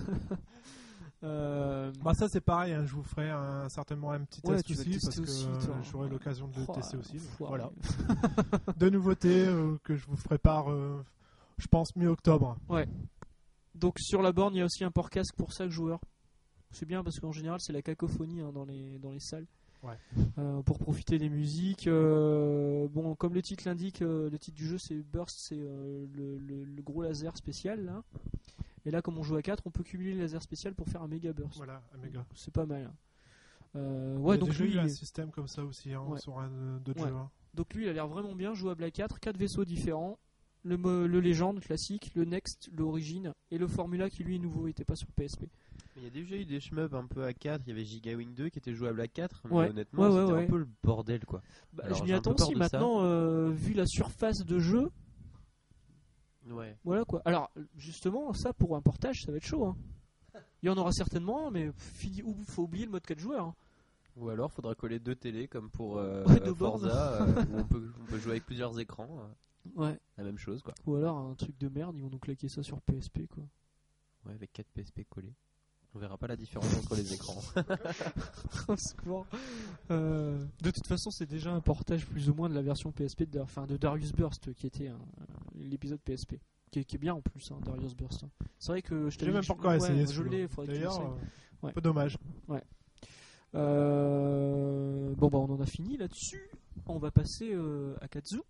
Euh, Bah ça c'est pareil, hein, je vous ferai un- certainement un petit Ouais, test aussi parce que aussi, toi. j'aurai l'occasion de le oh, tester aussi. donc voilà, de nouveautés euh, que je vous ferai part, euh, je pense mi-octobre. Donc sur la borne, il y a aussi un port casque pour 5 joueurs. C'est bien parce qu'en général, c'est la cacophonie hein, dans, les, dans les salles. Ouais. Euh, pour profiter des musiques. euh, bon, comme le titre l'indique, euh, le titre du jeu c'est Burst, c'est le, le- le gros laser spécial là. Et là, comme on joue à 4, on peut cumuler le laser spécial pour faire un méga burst. Voilà, un méga. C'est pas mal. hein. Euh, Il y ouais, a donc déjà lui, eu il un est- système comme ça aussi hein, Ouais. sur un euh, d'autres Ouais. hein. donc lui, il a l'air vraiment bien, jouable à 4, 4 vaisseaux différents. Le, mo- le légende classique, le next, l'origine et le formula qui lui est nouveau, il était pas sur PSP. Mais il y a déjà eu des shmups un peu à 4, il y avait Giga Wing 2 qui était jouable à 4, mais Ouais. honnêtement Ouais, ouais, c'était ouais. un peu le bordel quoi. Bah, Alors, je m'y attends aussi de maintenant, euh, vu la surface de jeu. Ouais. Voilà quoi. Alors, justement, ça pour un portage, ça va être chaud. hein. Il y en aura certainement mais fini, ou faut oublier le mode 4 joueurs. hein. Ou alors faudra coller deux télés comme pour euh, Ouais. Forza euh, où on peut, on peut jouer avec plusieurs écrans, euh, Ouais. la même chose quoi. Ou alors un truc de merde, ils vont nous claquer ça sur PSP quoi. Ouais, avec 4 PSP collés. On verra pas la différence entre les écrans. Au secours. Euh, de toute façon, c'est déjà un portage plus ou moins de la version PSP de, enfin, de Darius Burst qui était un- un- l'épisode PSP. Qui est, qui est bien en plus, hein, Darius Burst. hein. C'est vrai que je l'ai même dit pas que encore essayé. Je l'ai, faudrait que tu D'ailleurs, l'essayes. euh, Ouais. un peu dommage. Euh, bon bah on en a fini là-dessus. On va passer euh, à Katsu.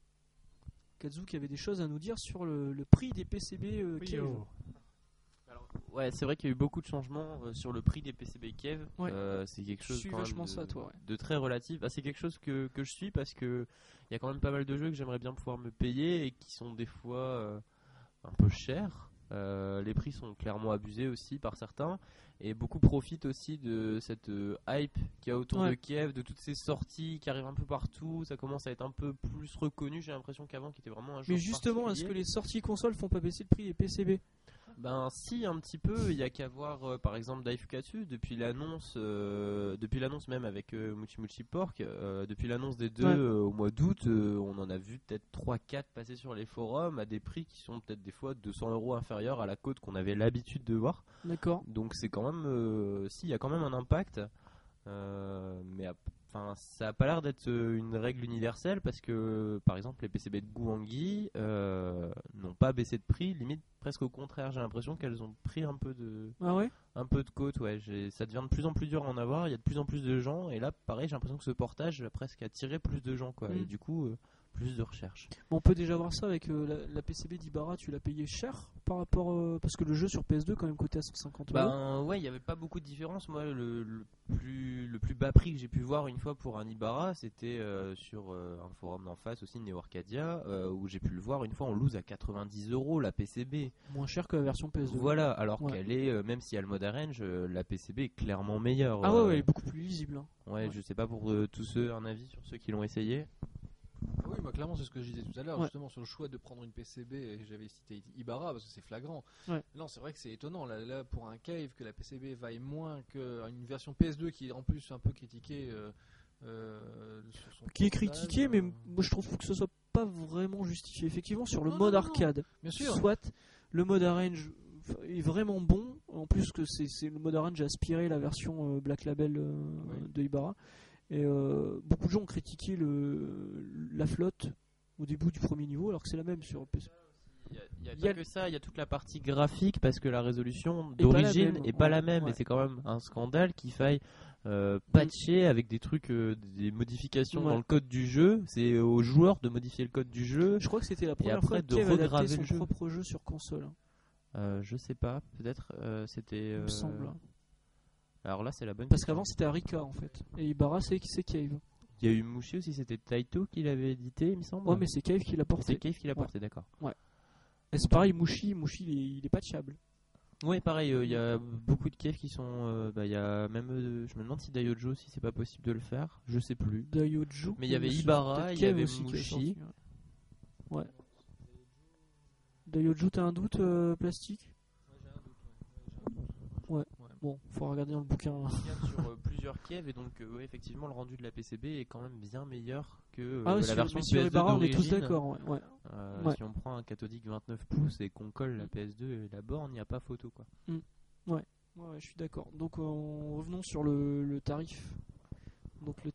Katsu qui avait des choses à nous dire sur le, le prix des PCB euh, Oui, oh. Ouais, c'est vrai qu'il y a eu beaucoup de changements euh, sur le prix des PCB Kev. Ouais. Euh, c'est quelque Je chose suis quand même vachement de, ça, toi, ouais. de très relatif. Ah, c'est quelque chose que, que je suis parce que il y a quand même pas mal de jeux que j'aimerais bien pouvoir me payer et qui sont des fois euh, un peu chers. Les prix sont clairement abusés aussi par certains et beaucoup profitent aussi de cette hype qu'il y a autour Ouais. de Kiev, de toutes ces sorties qui arrivent un peu partout. Ça commence à être un peu plus reconnu. J'ai l'impression qu'avant, qui était vraiment un jeu Mais justement, est-ce que les sorties consoles font pas baisser le prix des PCB Ben si un petit peu, il y a qu'à voir euh, par exemple Daifukatsu depuis l'annonce, euh, depuis l'annonce même avec euh, Muchi Muchi Pork, euh, depuis l'annonce des deux Ouais. au mois d'août, on en a vu peut-être 3-4 passer sur les forums à des prix qui sont peut-être des fois 200 euros inférieurs à la cote qu'on avait l'habitude de voir. D'accord. Donc c'est quand même, si il y a quand même un impact, mais ap- enfin ça a pas l'air d'être euh, une règle universelle parce que par exemple les PCB de Gouangui euh, n'ont pas baissé de prix, limite presque au contraire. J'ai l'impression qu'elles ont pris un peu de, Ah ouais? un peu de côte. Ouais, ça devient de plus en plus dur à en avoir. Il y a de plus en plus de gens et là pareil j'ai l'impression que ce portage va presque attirer plus de gens quoi. Mm. Et du coup euh, plus de recherche. On peut déjà voir ça avec euh, la, la PCB d'Ibarra, tu l'as payé cher par rapport. euh, parce que le jeu sur PS2 quand même coûtait à 150 euros. Ben ouais, il n'y avait pas beaucoup de différence. Moi, le, le plus, le plus bas prix que j'ai pu voir une fois pour un Ibarra, c'était euh, sur un forum d'en face aussi, Neo Arcadia, où j'ai pu le voir une fois en loose à 90 euros la PCB. Moins cher que la version PS2. Voilà, alors Ouais. qu'elle est, même si elle a le mode arrange, la PCB est clairement meilleure. Ah ouais, ouais, elle est beaucoup plus lisible. hein. ouais, ouais. je sais pas pour tous ceux, un avis sur ceux qui l'ont essayé. Oui, moi, clairement, c'est ce que je disais tout à l'heure, Ouais. justement, sur le choix de prendre une PCB, et j'avais cité Ibarra parce que c'est flagrant. Ouais. Non, c'est vrai que c'est étonnant, là, là, pour un cave, que la PCB vaille moins qu'une version PS2 qui est en plus un peu critiquée. euh, euh, Qui est critiqué, mais euh, moi je trouve que ce soit pas vraiment justifié. Effectivement, sur le Non, mode non, non, arcade, Bien sûr. soit le mode arrange est vraiment bon. En plus que c'est le mode arrange a aspiré la version Black Label Oui. de Ibarra. Et euh, beaucoup de gens ont critiqué le, la flotte au début du premier niveau, alors que c'est la même sur PC. Il y a, y a Il y a- pas que ça, il y a toute la partie graphique parce que la résolution Est pas la d'origine même, est pas ouais, la même ouais. et c'est quand même un scandale qu'il faille euh, patcher avec des trucs, euh, des modifications Ouais. dans le code du jeu. C'est aux joueurs de modifier le code du jeu. Je crois que c'était la première après, fois Kev adaptait regraver son jeu. propre jeu sur console, hein, Euh, je sais pas, peut-être c'était. il me semble. Alors là, c'est la bonne. Parce qu'avant c'était Arika en fait. Et Ibarra c'est c'est Cave. Il y a eu Mushi aussi, c'était Taito qui l'avait édité, il me semble. Ouais, mais c'est Cave qui l'a c'est porté. Cave qui l'a Ouais. porté, d'accord. Et c'est pareil, Mushi, Mushi il est, il est patchable. Oui, pareil, euh, il y a beaucoup de caves qui sont. euh, bah, il y a même. euh, je me demande si Daiojo, si c'est pas possible de le faire, je sais plus. Daioju. Mais il y avait c'est Ibarra, il y Cave avait Mushi. ouais. Ouais. Daioju, t'as un doute euh, plastique? Ouais. Bon, faut regarder dans le bouquin. Sur euh, plusieurs caves et donc euh, ouais, effectivement le rendu de la PCB est quand même bien meilleur que euh, ah la sur, version sur PS2 Ibarra, on est tous d'accord. Ouais. Si on prend un cathodique 29 pouces et qu'on colle la PS2 et la borne, il n'y a pas photo quoi. Ouais, ouais, je suis d'accord. Donc euh, revenons sur le, le tarif. Donc le,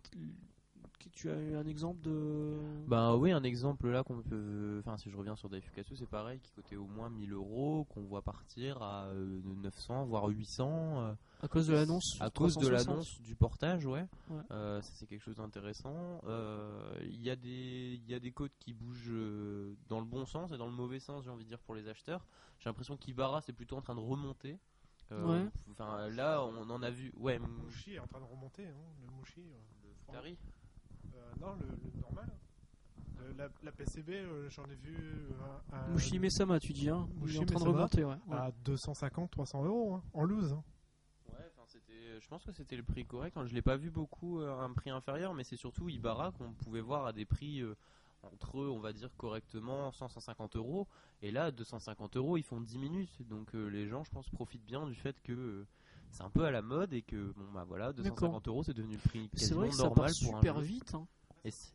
tu as eu un exemple de. Bah oui, un exemple là qu'on peut. Enfin, si je reviens sur Daifukatsu, c'est pareil, qui coûtait au moins 1000 euros, qu'on voit partir à euh, 900 voire 800. euh, à cause de l'annonce. à cause de 360. l'annonce du portage, ouais. Ouais. Euh, ça c'est quelque chose d'intéressant. Euh, Il y a des il y a des codes qui bougent euh, dans le bon sens et dans le mauvais sens, j'ai envie de dire pour les acheteurs. J'ai l'impression qu'Ibarra c'est plutôt en train de remonter. Euh, Ouais. Enfin là, on en a vu. Ouais, M- Mushi est en train de remonter, hein, le euh. le Futari. Euh, non, le, le normal. Le- la, la PCB, euh, j'en ai vu euh, à, Mushi Mesama, tu dis, hein Mushi en train de remonter, ouais. à 250, 300 euros hein, en loose. hein. Ouais, enfin, c'était, je pense que c'était le prix correct. Je l'ai pas vu beaucoup à un prix inférieur, mais c'est surtout Ibarra qu'on pouvait voir à des prix euh, entre, on va dire correctement, 100-150 euros. Et là, 250 euros, ils font 10 minutes. Donc euh, les gens, je pense, profitent bien du fait que euh, c'est un peu à la mode et que, bon, bah voilà, 250 euros, c'est devenu le prix C'est quasiment vrai que ça normal part pour un super vite. hein.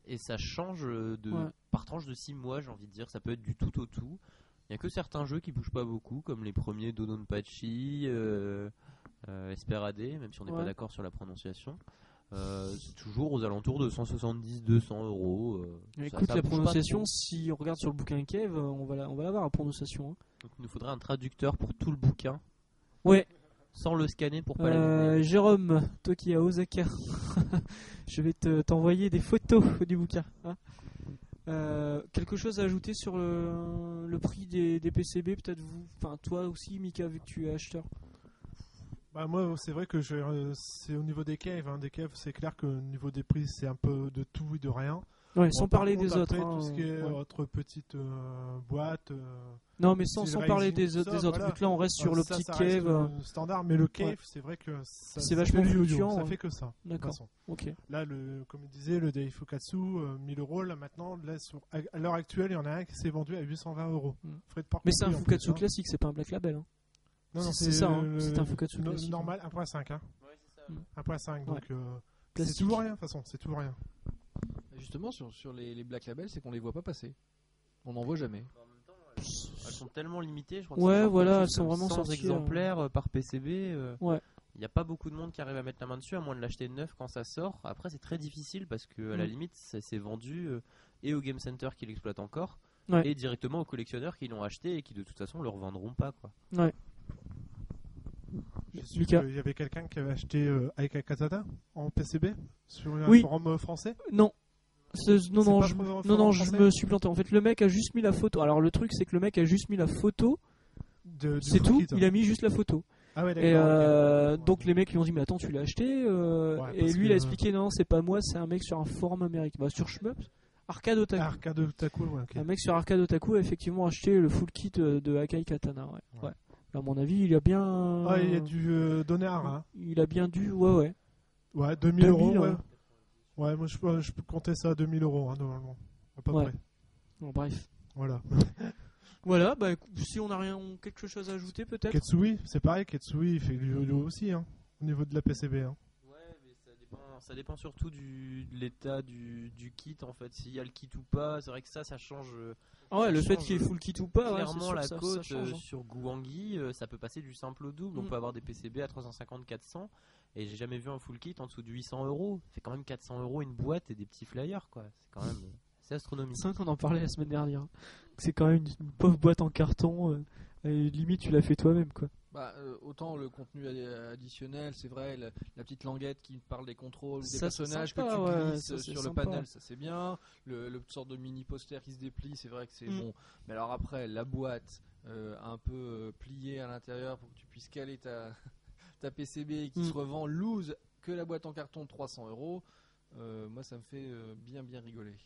Et, ça change euh, de, Ouais. par tranche de 6 mois, j'ai envie de dire. Ça peut être du tout au tout. Il n'y a que certains jeux qui bougent pas beaucoup, comme les premiers Dodonpachi, euh, euh, Esperade, même si on n'est Ouais. pas d'accord sur la prononciation. Euh, c'est toujours aux alentours de 170-200 euros. euh, Écoute, ça la prononciation, si on regarde sur le bouquin Kev, on va la, on va l'avoir la prononciation. hein. Donc il nous faudrait un traducteur pour tout le bouquin, Ouais, sans le scanner pour pas la euh, Jérôme, toi qui es à Osaka, je vais te- t'envoyer des photos du bouquin. hein. Euh, quelque chose à ajouter sur le, le prix des, des PCB, peut-être vous, enfin toi aussi, Mika, vu que tu es acheteur? Bah moi c'est vrai que je, euh, c'est au niveau des caves, hein. des caves c'est clair que au niveau des prix c'est un peu de tout et de rien. Ouais, sans par parler des autres. après, hein, tout ce qui est ouais. autre petite euh, boîte. euh, Non, mais sans, sans parler des, autres- ça, des autres, voilà. vu que là on reste sur euh, le ça, petit ça cave. euh, euh, standard, mais le cave c'est vrai que ça, C'est vachement fluctuant, ça ouais. fait que ça. D'accord, ok. Là, le, comme il disait, le Daifukatsu, euh, 1000 euros, là maintenant, là, sur- à l'heure actuelle, il y en a un qui s'est vendu à 820 euros. Mm. Frais de port Mais c'est un Fukatsu plus, hein. classique, c'est pas un Black Label. hein. Non, non, c'est- ça, hein, le- c'est un Fukatsu classique, Normal, 1.5. Hein. Mm. 1.5, donc euh, c'est toujours rien, de toute façon, c'est toujours rien. Justement, sur, sur les, les Black Label, c'est qu'on les voit pas passer. On n'en voit jamais. Elles sont tellement limitées, je crois que Ouais, c'est sorti voilà, elles sont vraiment 100 sorties, exemplaires euh, par PCB. euh, Ouais. Il n'y a pas beaucoup de monde qui arrive à mettre la main dessus, à moins de l'acheter neuf quand ça sort. Après, c'est très difficile parce que à la Mm. limite, ça s'est vendu euh, et au Game Center qui l'exploite encore, Ouais. et directement aux collectionneurs qui l'ont acheté et qui de toute façon le revendront pas. Quoi. Su Mika. qu'il y avait quelqu'un qui avait acheté euh, Aika Katana en PCB sur un Oui. forum euh, français? Non. Non, non, je, non, non, je me suis planté. En fait, le mec a juste mis la photo. Alors, le truc, c'est que le mec a juste mis la photo. de- C'est tout. Il a mis juste la photo. Ah ouais, Et euh, donc, les mecs lui ont dit Mais attends, tu l'as acheté euh, Ouais, Et lui, il a expliqué Non, c'est pas moi, c'est un mec sur un forum américain. Bah, sur Shmup. Arcade Otaku. Arcade Otaku. Un mec sur Arcade Otaku a effectivement acheté le full kit euh, de Akai Katana. Ouais. À mon avis, il a bien. Ah, il a euh, donner un, hein. Il a bien dû. Ouais, ouais. Ouais, 2000 euros, 2000, ouais. ouais. Ouais, moi je peux, je compter ça à 2000 euros, hein, normalement. à peu Ouais. près. Bon, bref. Voilà. Voilà, bah si on a rien, quelque chose à ajouter peut-être? Ketsui, c'est pareil, Ketsui il fait du jeu aussi, hein, au niveau de la PCB. Hein. Ouais, mais ça dépend, ça dépend surtout du, de l'état du, du kit en fait. S'il y a le kit ou pas, c'est vrai que ça, ça change euh, Ah ouais, ça le fait qu'il y ait full kit ou pas, clairement la ça, change. euh, hein. sur Gouangui. euh, ça peut passer du simple au double. On Mm. peut avoir des PCB à 350-400 et j'ai jamais vu un full kit en dessous de 800 euros. C'est quand même 400 euros une boîte et des petits flyers quoi. C'est quand même euh, c'est astronomique. C'est vrai qu'on en parlait la semaine dernière. C'est quand même une, pauvre boîte en carton. euh, et limite, tu l'as fait toi-même, quoi. Bah, euh, autant le contenu addi- additionnel, c'est vrai, la, la petite languette qui parle des contrôles, ou des Ça, c'est personnages sympa, que tu ouais, glisses ça, euh, sur sympa. le panel, ça c'est bien. Le, le sorte de mini poster qui se déplie, c'est vrai que c'est Mm. bon. Mais alors après, la boîte euh, un peu euh, pliée à l'intérieur pour que tu puisses caler ta, ta PCB et qui Mm. se revend loose que la boîte en carton de 300 euros, euh, moi ça me fait euh, bien bien rigoler.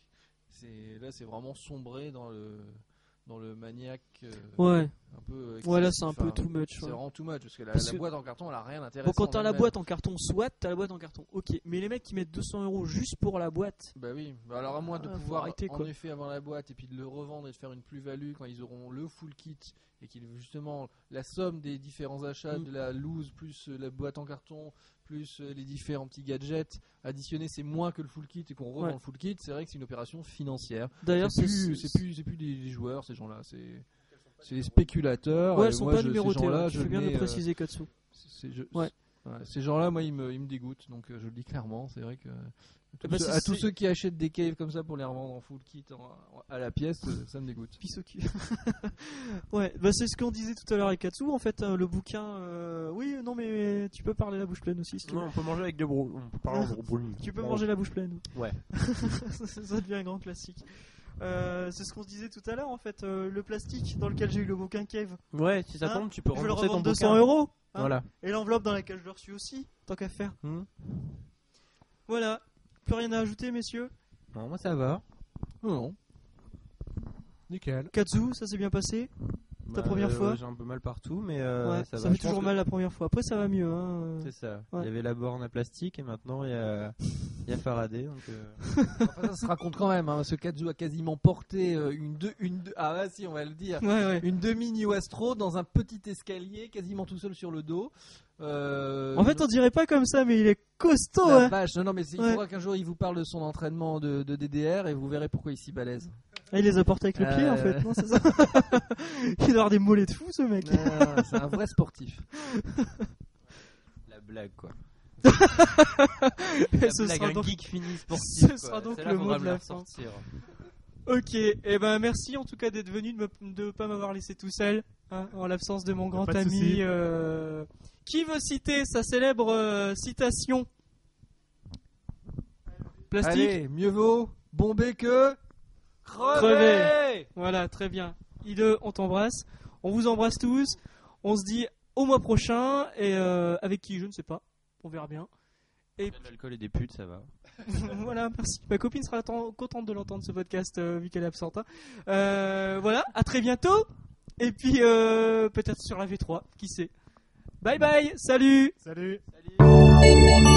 C'est là, c'est vraiment sombré dans le dans le maniaque. euh, Ouais, un peu ouais, là c'est un peu too much. C'est ouais. vraiment too much parce que la, Parce la que- boîte en carton elle a rien d'intéressant. Bon, quand t'as la boîte en carton, soit t'as la boîte en carton, ok. Mais les mecs qui mettent 200 euros juste pour la boîte, Bah oui, Bah alors à moins de Ah, pouvoir arrêter, en quoi. effet avoir la boîte et puis de le revendre et de faire une plus-value quand ils auront le full kit et qu'ils justement la somme des différents achats Mm. de la loose plus euh, la boîte en carton plus euh, les différents petits gadgets additionnés c'est moins que le full kit et qu'on revend Ouais. le full kit, c'est vrai que c'est une opération financière. d'ailleurs, C'est plus, c'est plus, des, des joueurs ces gens-là, c'est c'est des spéculateurs. Ouais, elles sont moi, pas je- numérotées. ouais, Tu je fais bien le préciser, Katsu. je- Ouais. ouais, ces gens-là, moi, ils me, ils me dégoûtent, donc euh, je le dis clairement. C'est vrai que tous bah, ceux- c'est- à tous ceux qui achètent des caves comme ça pour les revendre en full kit en- à la pièce, euh, ça me dégoûte. Pisse au cul. ouais, bah c'est ce qu'on disait tout à l'heure avec Katsu. En fait, euh, le bouquin. euh, Oui, non, mais tu peux parler la bouche pleine aussi. Si tu, veux. on peut manger avec des brou- on peut parler en brou- tu peux manger la bouche pleine. Ouais. ça, ça devient un grand classique. Euh, c'est ce qu'on se disait tout à l'heure en fait. euh, le plastique dans lequel j'ai eu le bouquin Cave. Ouais, si ça Hein tombe, tu peux Je vais le rembourser ton revendre bouquin. 200 euros. hein. Voilà. Et l'enveloppe dans laquelle je l'ai reçu aussi, tant qu'à faire. Hmm. Voilà. Plus rien à ajouter, messieurs? Non, moi ça va. Non, non. Nickel. Katsu, ça s'est bien passé? Ta première euh, fois? J'ai un peu mal partout, mais euh, ouais, ça ça, va. fait Je pense toujours que- mal la première fois. Après, ça va mieux. Hein. C'est ça. Ouais. Il y avait la borne à plastique et maintenant il y a, il y a Faraday. Donc, euh, Enfin, ça se raconte quand même. Hein, ce Kazu a quasiment porté euh, une deux, une deux- ah ouais, si on va le dire, Ouais, ouais. une demi New Astro dans un petit escalier, quasiment tout seul sur le dos. Euh, En fait, on dirait pas comme ça, mais il est costaud. la hein. vache. Non, non, mais il Ouais. faudra qu'un jour il vous parle de son entraînement de, de DDR et vous verrez pourquoi il si balèze. Ah, il les a portés avec le pied en fait. Non, c'est ça. il doit avoir des mollets de fou, ce mec. Ah, c'est un vrai sportif. la blague quoi. Et La ce blague, sera un donc- geek fini sportif. ce quoi. sera donc le mot de la ressortir. Ok, et ben merci en tout cas d'être venu, de de pas m'avoir laissé tout seul, hein, en l'absence de mon grand ami. euh, Qui veut citer sa célèbre euh, citation? Plastique? Allez, mieux vaut bomber que crever. Crever. Voilà, très bien. I2, on t'embrasse. On vous embrasse tous. On se dit au mois prochain. Et euh, avec qui, je ne sais pas. On verra bien. De l'alcool et des putes, ça va. voilà, merci. Ma copine sera contente de l'entendre ce podcast euh, vu qu'elle est absente. hein. Euh, voilà, à très bientôt. Et puis euh, peut-être sur la V3, qui sait. Bye bye, salut Salut. Salut